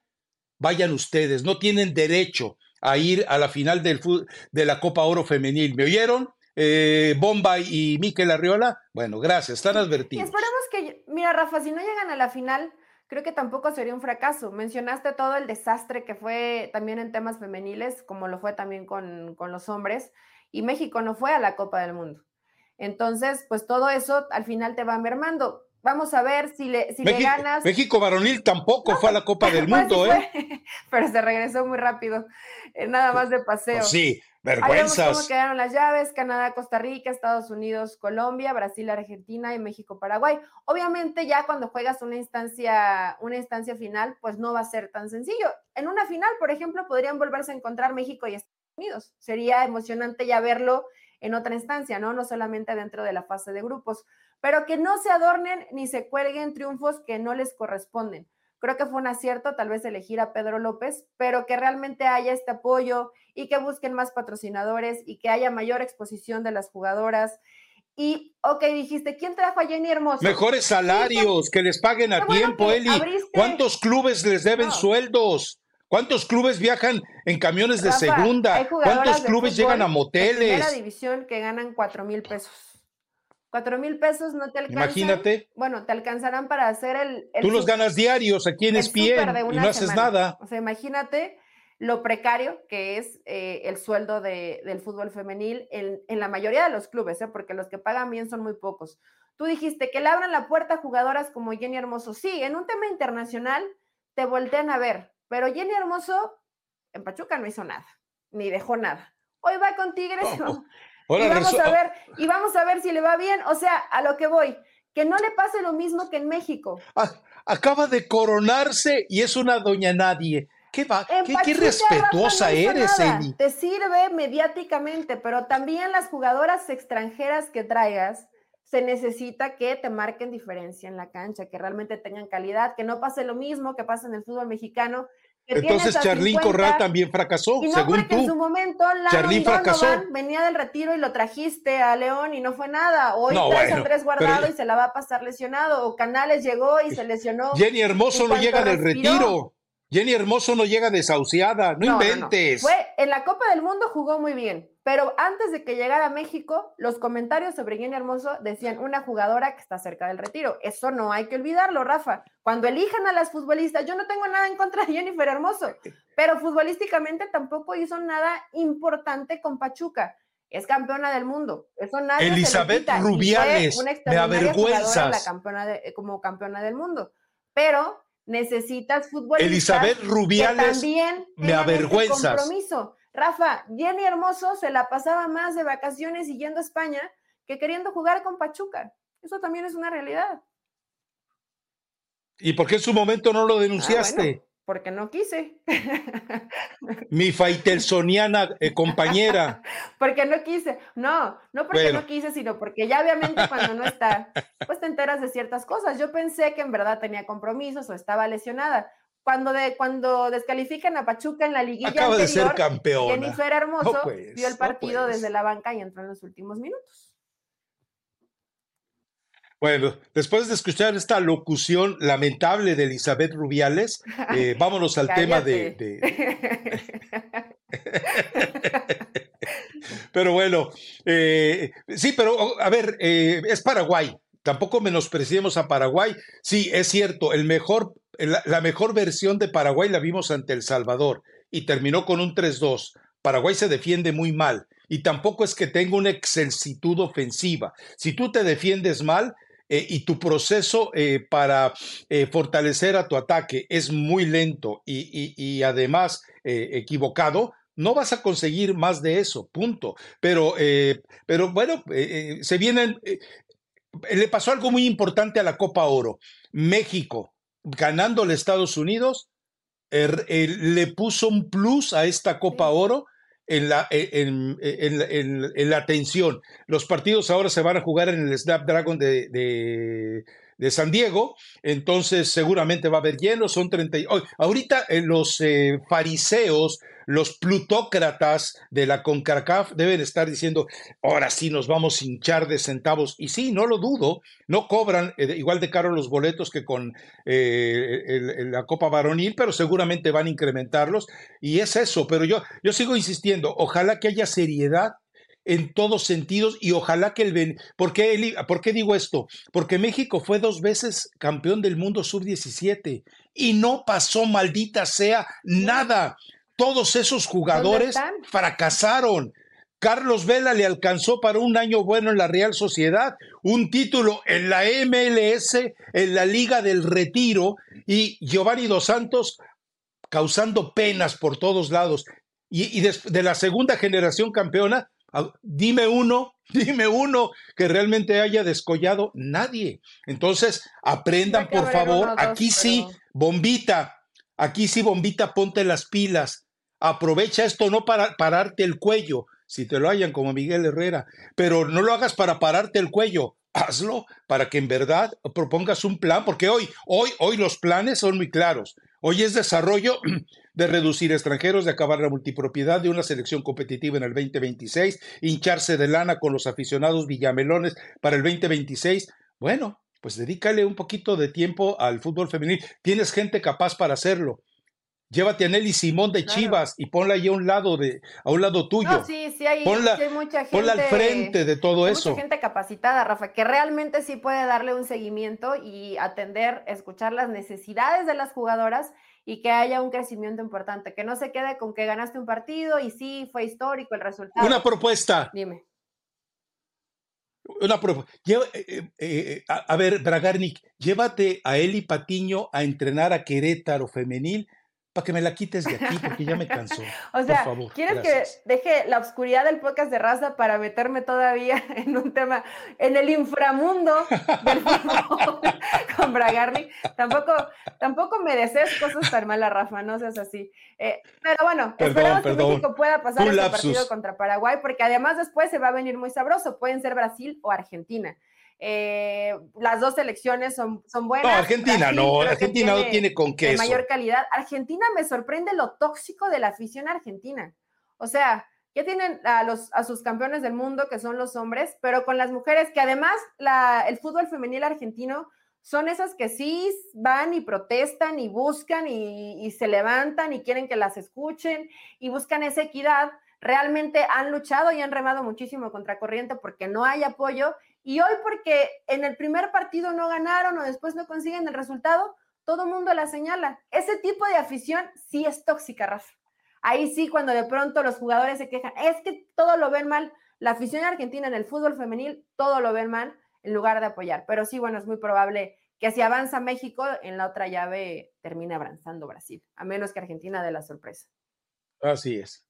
S1: vayan ustedes, no tienen derecho a ir a la final del, de la Copa Oro Femenil. ¿Me oyeron? Eh, Bomba y Miquel Arriola, bueno, gracias, están advertidos.
S2: Y esperemos que, mira, Rafa, si no llegan a la final, creo que tampoco sería un fracaso. Mencionaste todo el desastre que fue también en temas femeniles, como lo fue también con, con los hombres y México no fue a la Copa del Mundo. Entonces, pues todo eso al final te va mermando. Vamos a ver si le, si
S1: le
S2: ganas.
S1: México varonil tampoco fue a la Copa del <laughs> pues Mundo, ¿eh? <laughs>
S2: pero se regresó muy rápido, eh, nada más de paseo.
S1: Pues sí, vergüenzas.
S2: cómo quedaron las llaves: Canadá, Costa Rica, Estados Unidos, Colombia, Brasil, Argentina y México, Paraguay. Obviamente, ya cuando juegas una instancia, una instancia final, pues no va a ser tan sencillo. En una final, por ejemplo, podrían volverse a encontrar México y Estados Unidos. Sería emocionante ya verlo en otra instancia, ¿no? No solamente dentro de la fase de grupos, pero que no se adornen ni se cuelguen triunfos que no les corresponden. Creo que fue un acierto tal vez elegir a Pedro López, pero que realmente haya este apoyo y que busquen más patrocinadores y que haya mayor exposición de las jugadoras. Y, ok, dijiste, ¿quién trajo a Jenny Hermoso?
S1: Mejores salarios, que les paguen a tiempo, Eli. ¿Cuántos clubes les deben sueldos? ¿Cuántos clubes viajan en camiones de segunda? ¿Cuántos clubes llegan a moteles?
S2: la división que ganan cuatro mil pesos. Cuatro mil pesos no te alcanzan.
S1: Imagínate.
S2: Bueno, te alcanzarán para hacer el.
S1: Tú los ganas diarios aquí en ESPN y no haces nada.
S2: O sea, imagínate lo precario que es eh, el sueldo del fútbol femenil en, en, la mayoría de los clubes, ¿eh? porque los que pagan bien son muy pocos. Tú dijiste que le abran la puerta a jugadoras como Jenny Hermoso. Sí, en un tema internacional te voltean a ver, pero Jenny Hermoso en Pachuca no hizo nada, ni dejó nada. Hoy va con Tigres. y vamos a ver, y vamos a ver si le va bien. O sea, a lo que voy, que no le pase lo mismo que en México.
S1: Ah, acaba de coronarse y es una doña nadie. ¿Qué, va? ¿Qué, respetuosa eres, Eli.
S2: Te sirve mediáticamente, pero también las jugadoras extranjeras que traigas, se necesita que te marquen diferencia en la cancha, que realmente tengan calidad, que no pase lo mismo que pasa en el fútbol mexicano.
S1: Entonces Charlín Corral también fracasó, y no según tú.
S2: en su momento Charlín fracasó. venía del retiro y lo trajiste a León y no fue nada. Hoy no, traes a tres guardado y se la va a pasar lesionado. O Canales llegó y se lesionó.
S1: Jenny Hermoso no llega del retiro. Jenny Hermoso no llega desahuciada, no, inventes.
S2: Fue, en la Copa del Mundo jugó muy bien, pero antes de que llegara a México, los comentarios sobre Jenny Hermoso decían una jugadora que está cerca del retiro. Eso no hay que olvidarlo, Rafa. Cuando elijan a las futbolistas, yo no tengo nada en contra de Jennifer Hermoso, pero futbolísticamente tampoco hizo nada importante con Pachuca. Es campeona del mundo. Eso nadie
S1: Elizabeth Rubiales, me avergüenzas.
S2: campeona como campeona del mundo. Pero necesitas futbolistas
S1: Elizabeth Rubiales,
S2: también
S1: me avergüenzas.
S2: compromiso. Rafa, Jenny Hermoso se la pasaba más de vacaciones y yendo a España que queriendo jugar con Pachuca. Eso también es una realidad.
S1: ¿Y por qué en su momento no lo ah, denunciaste?
S2: porque no quise.
S1: Mi faitelsoniana eh, compañera. <laughs>
S2: porque no quise. No, no porque no quise, sino porque ya obviamente cuando no está, pues te enteras de ciertas cosas. Yo pensé que en verdad tenía compromisos o estaba lesionada. Cuando, de, cuando descalifican a Pachuca en la liguilla
S1: Acaba de ser campeona.
S2: Jennifer Hermoso vio el partido desde la banca y entró en los últimos minutos.
S1: Bueno, después de escuchar esta locución lamentable de Elizabeth Rubiales, <laughs> eh, vámonos al tema de... <laughs> pero bueno, eh, sí, pero a ver, eh, es Paraguay. Tampoco menospreciemos a Paraguay. Sí, es cierto, el mejor, la, mejor versión de Paraguay la vimos ante El Salvador y terminó con un 3-2. Paraguay se defiende muy mal y tampoco es que tenga una excelsitud ofensiva. Si tú te defiendes mal, eh, y tu proceso eh, para eh, fortalecer a tu ataque es muy lento y, además equivocado, no vas a conseguir más de eso, punto. Pero, pero bueno, se vienen, le pasó algo muy importante a la Copa Oro. México, ganándole a Estados Unidos, er, le puso un plus a esta Copa Oro en la, en, en, en, la atención. Los partidos ahora se van a jugar en el Snapdragon de, de, de San Diego, entonces seguramente va a haber lleno, son 30. ahorita eh, los eh, fariseos, los plutócratas de la CONCACAF deben estar diciendo, ahora sí nos vamos a hinchar de centavos. Y sí, no lo dudo, no cobran eh, igual de caro los boletos que con la Copa Varonil, pero seguramente van a incrementarlos. Y es eso, pero yo, yo sigo insistiendo, ojalá que haya seriedad en todos sentidos y ojalá que el... ¿Por qué, ¿Por qué digo esto? Porque México fue dos veces campeón del mundo sub-17 y no pasó, maldita sea, nada. Todos esos jugadores fracasaron. Carlos Vela le alcanzó para un año bueno en la Real Sociedad, un título en la MLS, en la Liga del Retiro, y Giovanni Dos Santos causando penas por todos lados. Y, de la segunda generación campeona, Dime uno, <laughs> dime uno que realmente haya descollado. Nadie. Entonces, aprendan, por favor. aquí sí, bombita. Aquí sí, bombita, ponte las pilas. Aprovecha esto no para pararte el cuello, si te lo hayan como Miguel Herrera, pero no lo hagas para pararte el cuello. Hazlo para que en verdad propongas un plan, porque hoy, hoy, hoy los planes son muy claros. Hoy es desarrollo <clears throat> de reducir extranjeros, de acabar la multipropiedad, de una selección competitiva en el 2026, hincharse de lana con los aficionados villamelones para el 2026. Bueno, pues dedícale un poquito de tiempo al fútbol femenil. Tienes gente capaz para hacerlo. Llévate a Nelly Simón de Chivas y ponla ahí a un lado de a un lado tuyo.
S2: sí, sí hay,
S1: ponla,
S2: mucha gente.
S1: Ponla al frente de todo eso.
S2: Mucha gente capacitada, Rafa, que realmente sí puede darle un seguimiento y atender, escuchar las necesidades de las jugadoras y que haya un crecimiento importante, que no se quede con que ganaste un partido y sí fue histórico el resultado.
S1: Una propuesta.
S2: Dime.
S1: Una propuesta. Eh, eh, eh, a, ver, Bragarnik, llévate a Eli Patiño a entrenar a Querétaro femenil para que me la quites de aquí, porque ya me cansó. <laughs>
S2: o sea, ¿quieres que deje la oscuridad del podcast de raza para meterme todavía <laughs> en un tema, en el inframundo del <laughs> fútbol con Bragarni? Tampoco, tampoco me desees cosas tan malas, Rafa, no seas así. Eh, pero bueno, esperamos que México pueda pasar este partido contra Paraguay, porque además después se va a venir muy sabroso. Pueden ser Brasil o Argentina. Eh, las dos selecciones son, son buenas.
S1: No, Argentina no, Argentina no tiene con qué.
S2: mayor calidad. Argentina me sorprende lo tóxico de la afición argentina. O sea, ya tienen a, los, a sus campeones del mundo, que son los hombres, pero con las mujeres, que además la, el fútbol femenil argentino son esas que sí van y protestan y buscan y, y se levantan y quieren que las escuchen y buscan esa equidad realmente han luchado y han remado muchísimo contra corriente porque no hay apoyo y hoy porque en el primer partido no ganaron o después no consiguen el resultado, todo el mundo la señala. Ese tipo de afición sí es tóxica, Rafa. Ahí sí, cuando de pronto los jugadores se quejan, es que todo lo ven mal. La afición argentina en el fútbol femenil, todo lo ven mal en lugar de apoyar. Pero sí, bueno, es muy probable que si avanza México, en la otra llave termine avanzando Brasil, a menos que Argentina dé la sorpresa.
S1: Así es.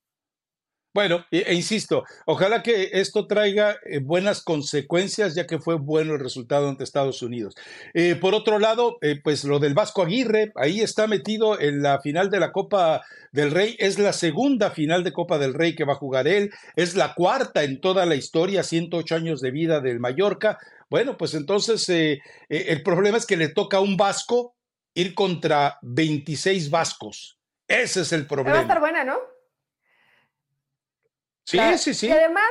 S1: Bueno, e, e, insisto, ojalá que esto traiga eh, buenas consecuencias, ya que fue bueno el resultado ante Estados Unidos. Eh, por otro lado, eh, pues lo del Vasco Aguirre, ahí está metido en la final de la Copa del Rey, es la segunda final de Copa del Rey que va a jugar él, es la cuarta en toda la historia, 108 años de vida del Mallorca. Bueno, pues entonces el problema es que le toca a un vasco ir contra 26 vascos. Ese es el problema.
S2: Va a estar buena, ¿no?
S1: Sí, sí, sí.
S2: Y además,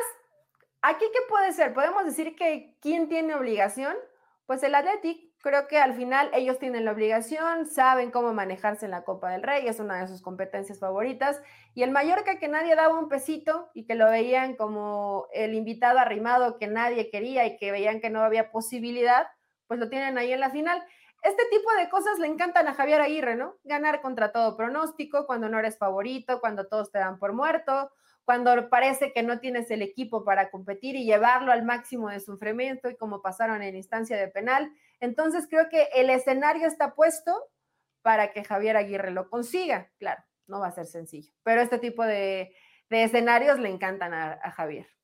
S2: ¿aquí qué puede ser? Podemos decir que ¿quién tiene obligación? Pues el Athletic. Creo que al final ellos tienen la obligación, saben cómo manejarse en la Copa del Rey, es una de sus competencias favoritas. Y el Mallorca que nadie daba un pesito y que lo veían como el invitado arrimado que nadie quería y que veían que no había posibilidad, pues lo tienen ahí en la final. Este tipo de cosas le encantan a Javier Aguirre, ¿no? Ganar contra todo pronóstico, cuando no eres favorito, cuando todos te dan por muerto, cuando parece que no tienes el equipo para competir y llevarlo al máximo de sufrimiento y como pasaron en instancia de penal. Entonces creo que el escenario está puesto para que Javier Aguirre lo consiga. Claro, no va a ser sencillo, pero este tipo de, escenarios le encantan a Javier.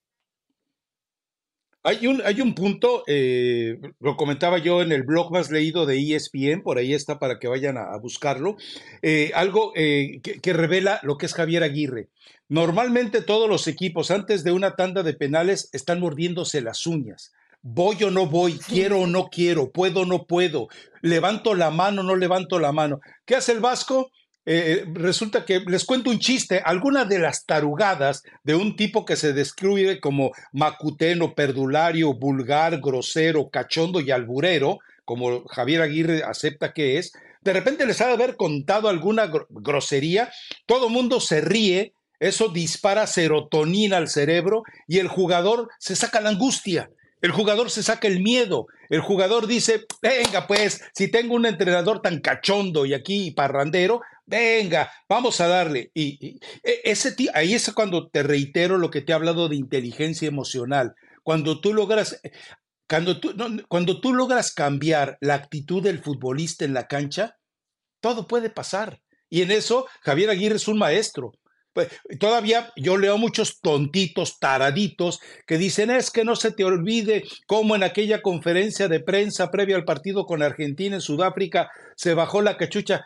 S1: Hay un, hay un punto, eh, lo comentaba yo en el blog más leído de ESPN, por ahí está para que vayan a, buscarlo, eh, algo eh, que, revela lo que es Javier Aguirre. Normalmente todos los equipos antes de una tanda de penales están mordiéndose las uñas. Voy o no voy, quiero o no quiero, puedo o no puedo, levanto la mano o no levanto la mano. ¿Qué hace el Vasco? Eh, resulta que les cuento un chiste, algunas de las tarugadas de un tipo que se describe como macuteno, perdulario, vulgar, grosero, cachondo y alburero, como Javier Aguirre acepta que es, de repente les ha de haber contado alguna grosería, todo mundo se ríe, eso dispara serotonina al cerebro y el jugador se saca la angustia. El jugador se saca el miedo. El jugador dice, venga pues, si tengo un entrenador tan cachondo y aquí parrandero, venga, vamos a darle. Y, e, ese ahí es cuando te reitero lo que te he hablado de inteligencia emocional. Cuando tú logras, cuando tú, cuando tú logras cambiar la actitud del futbolista en la cancha, todo puede pasar. Y en eso Javier Aguirre es un maestro. Pues, todavía yo leo muchos tontitos, taraditos, que dicen es que no se te olvide cómo en aquella conferencia de prensa previa al partido con Argentina en Sudáfrica se bajó la cachucha.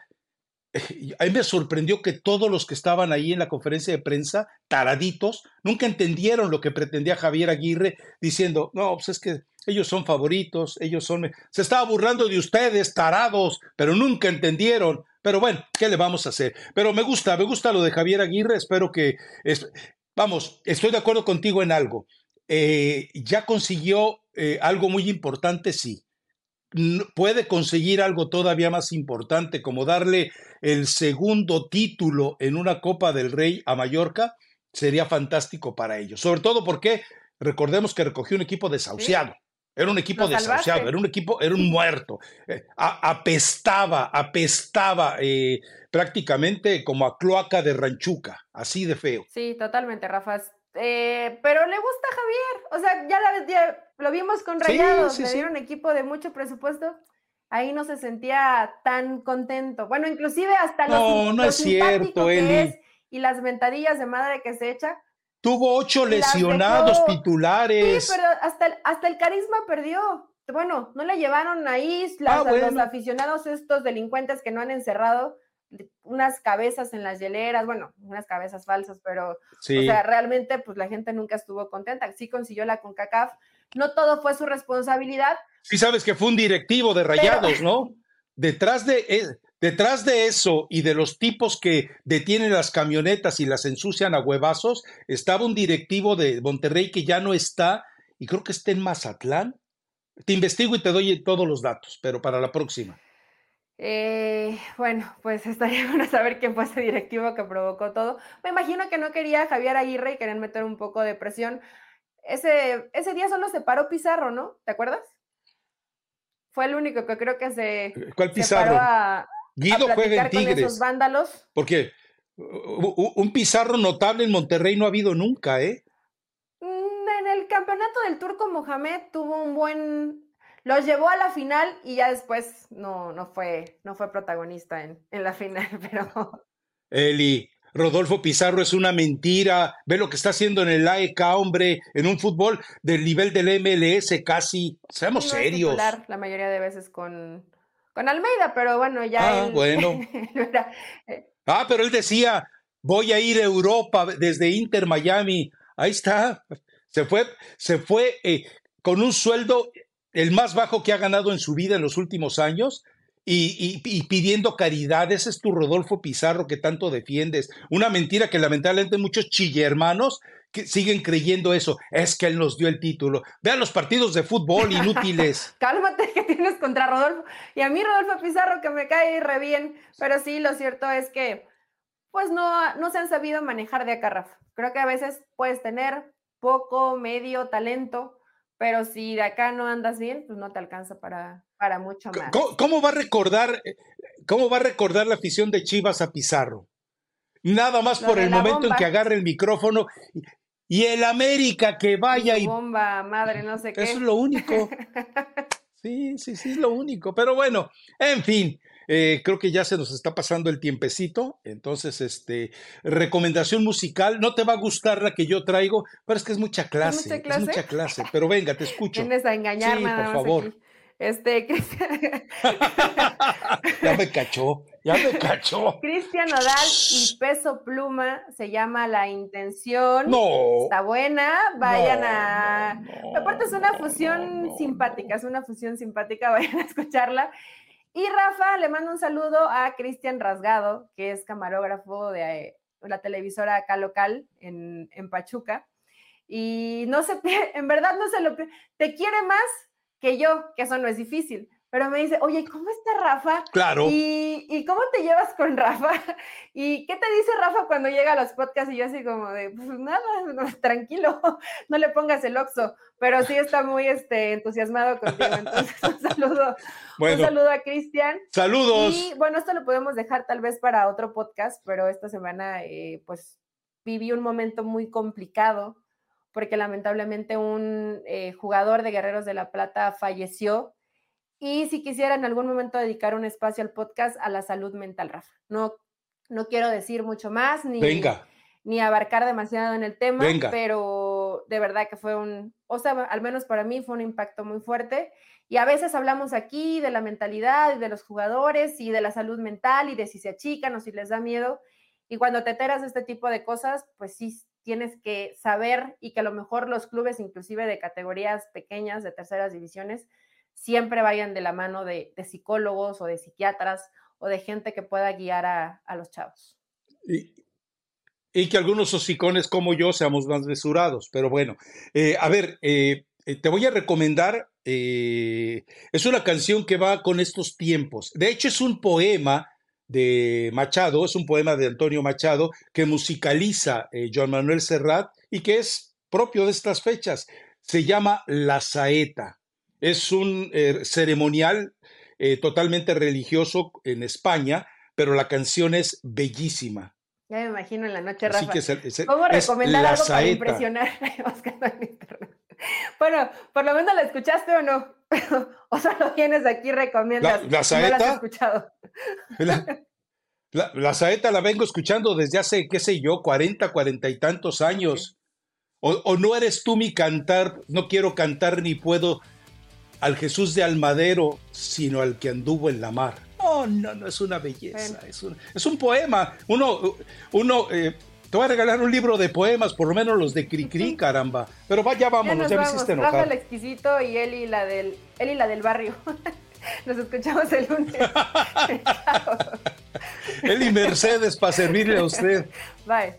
S1: A mí me sorprendió que todos los que estaban ahí en la conferencia de prensa, taraditos, nunca entendieron lo que pretendía Javier Aguirre diciendo, no, pues es que ellos son favoritos, ellos son... Se estaba burlando de ustedes, tarados, pero nunca entendieron. Pero bueno, ¿qué le vamos a hacer? Pero me gusta, me gusta lo de Javier Aguirre, espero que... vamos, estoy de acuerdo contigo en algo. Eh, ya consiguió eh, algo muy importante, sí. Puede conseguir algo todavía más importante, como darle el segundo título en una Copa del Rey a Mallorca, sería fantástico para ellos. Sobre todo porque recordemos que recogió un equipo desahuciado. Era un equipo desahuciado, era un equipo, era un muerto. Eh, apestaba, apestaba eh, prácticamente como a cloaca de ranchuca, así de feo.
S2: Sí, totalmente, Rafa. Eh, pero le gusta a Javier. O sea, ya, lo vimos con Rayados, le dieron equipo de mucho presupuesto. Ahí no se sentía tan contento. Bueno, inclusive hasta los,
S1: no, no es cierto, Eli.
S2: y las ventadillas de madre que se echa
S1: Tuvo ocho lesionados titulares.
S2: Sí, pero hasta el, hasta el carisma perdió. Bueno, no le llevaron ahí ah, los aficionados, estos delincuentes que no han encerrado unas cabezas en las hieleras, bueno, unas cabezas falsas, pero o sea, realmente pues la gente nunca estuvo contenta. Sí consiguió la CONCACAF, no todo fue su responsabilidad.
S1: Sí sabes que fue un directivo de Rayados, ¿no? Detrás de, eh, Detrás de eso y de los tipos que detienen las camionetas y las ensucian a huevazos, estaba un directivo de Monterrey que ya no está y creo que está en Mazatlán. Te investigo y te doy todos los datos, pero para la próxima.
S2: Eh, bueno, pues estaría <laughs> bueno saber quién fue ese directivo que provocó todo. Me imagino que no quería Javier Aguirre y querían meter un poco de presión. Ese, ese día solo se paró Pizarro, ¿no? ¿Te acuerdas? Fue el único que creo que se,
S1: ¿Cuál Pizarro?
S2: a, Guido juega en Tigres. esos vándalos.
S1: Porque un Pizarro notable en Monterrey no ha habido nunca, ¿eh?
S2: Mm, en el campeonato del Turco Mohamed tuvo un buen. Los llevó a la final y ya después no, no, fue, no fue protagonista en, en la final, <laughs> pero.
S1: Eli, Rodolfo Pizarro es una mentira. Ve lo que está haciendo en el AEK, hombre, en un fútbol del nivel del MLS casi. Seamos serios.
S2: la mayoría de veces con, con Almeida, pero bueno, ya.
S1: Ah, bueno. <laughs> Eh. ah, pero él decía, voy a ir a Europa desde Inter Miami. Ahí está. Se fue, se fue eh, con un sueldo el más bajo que ha ganado en su vida en los últimos años. Y, y, pidiendo caridad, ese es tu Rodolfo Pizarro que tanto defiendes. Una mentira que lamentablemente muchos chillermanos siguen creyendo eso. Es que él nos dio el título. Vean los partidos de fútbol inútiles. <laughs>
S2: Cálmate que tienes contra Rodolfo. Y a mí Rodolfo Pizarro que me cae re bien. Pero sí, lo cierto es que pues no, no se han sabido manejar de acá, Creo que a veces puedes tener poco, medio talento, pero si de acá no andas bien, pues no te alcanza para, para mucho más.
S1: ¿Cómo, va a recordar, cómo va a recordar la afición de Chivas a Pizarro? Nada más por el momento en que agarre el micrófono. Y el América que vaya y.
S2: Bomba, madre, no sé qué.
S1: Eso es lo único. <laughs> Sí, sí, sí, es lo único. Pero bueno, en fin. Eh, creo que ya se nos está pasando el tiempecito. Entonces, este, recomendación musical. No te va a gustar la que yo traigo, pero es que es mucha clase. ¿Es mucha clase? Pero venga, te <laughs> escucho.
S2: Tienes a engañar, sí, por favor. Este, <laughs>
S1: ya me cachó, ya me cachó.
S2: Cristian Nodal y Peso Pluma se llama La Intención.
S1: No.
S2: Está buena, vayan a. Aparte es una fusión simpática, es una fusión simpática, <laughs> vayan a escucharla. Y Rafa, le mando un saludo a Cristian Rasgado, que es camarógrafo de eh, la televisora acá local en, Pachuca. Y no se, <laughs> en verdad no se lo, te quiere más que yo, que eso no es difícil pero me dice, oye, ¿cómo está Rafa?
S1: Claro.
S2: ¿Y, cómo te llevas con Rafa? <laughs> ¿Y qué te dice Rafa cuando llega a los podcasts? Y yo así como de, pues nada, <laughs> tranquilo, <laughs> no le pongas el oxo, pero sí está muy este, entusiasmado contigo. Entonces, un saludo, un saludo a Cristian.
S1: Saludos.
S2: Y bueno, esto lo podemos dejar tal vez para otro podcast, pero esta semana, eh, pues, viví un momento muy complicado porque lamentablemente un eh, jugador de Guerreros de la Plata falleció y si quisiera en algún momento dedicar un espacio al podcast a la salud mental, Rafa. No, no quiero decir mucho más, ni, ni abarcar demasiado en el tema, pero de verdad que fue un, o sea, al menos para mí fue un impacto muy fuerte. Y a veces hablamos aquí de la mentalidad y de los jugadores y de la salud mental y de si se achican o si les da miedo. Y cuando te enteras de este tipo de cosas, pues sí tienes que saber y que a lo mejor los clubes, inclusive de categorías pequeñas, de terceras divisiones, siempre vayan de la mano de, psicólogos o de psiquiatras o de gente que pueda guiar a, los chavos.
S1: Y, que algunos hocicones como yo seamos más mesurados, pero bueno, eh, a ver, eh, eh, te voy a recomendar, es una canción que va con estos tiempos, de hecho es un poema de Machado, es un poema de Antonio Machado que musicaliza Joan Manuel Serrat y que es propio de estas fechas, se llama La Saeta. Es un eh, ceremonial eh, totalmente religioso en España, pero la canción es bellísima.
S2: Ya me imagino en la noche, Rafa. ¿Cómo recomendar algo para impresionar <laughs> Bueno, por lo menos la escuchaste o no. <laughs> o solo tienes aquí recomiendas.
S1: La, saeta.
S2: No la has escuchado. <laughs>
S1: La, saeta la vengo escuchando desde hace, qué sé yo, 40, 40 y tantos años. O, o, no eres tú mi cantar, no quiero cantar ni puedo al Jesús de Almadero, sino al que anduvo en la mar. No, no, no es una belleza, es, un, es, un, poema. Uno, uno eh, te voy a regalar un libro de poemas, por lo menos los de Cricri, <laughs> caramba. Pero vaya, vámonos, ya, me hiciste enojar.
S2: el exquisito y él y la del, él y la del barrio. <laughs> Nos escuchamos el lunes. <laughs>
S1: él y Mercedes para servirle a usted.
S2: Bye.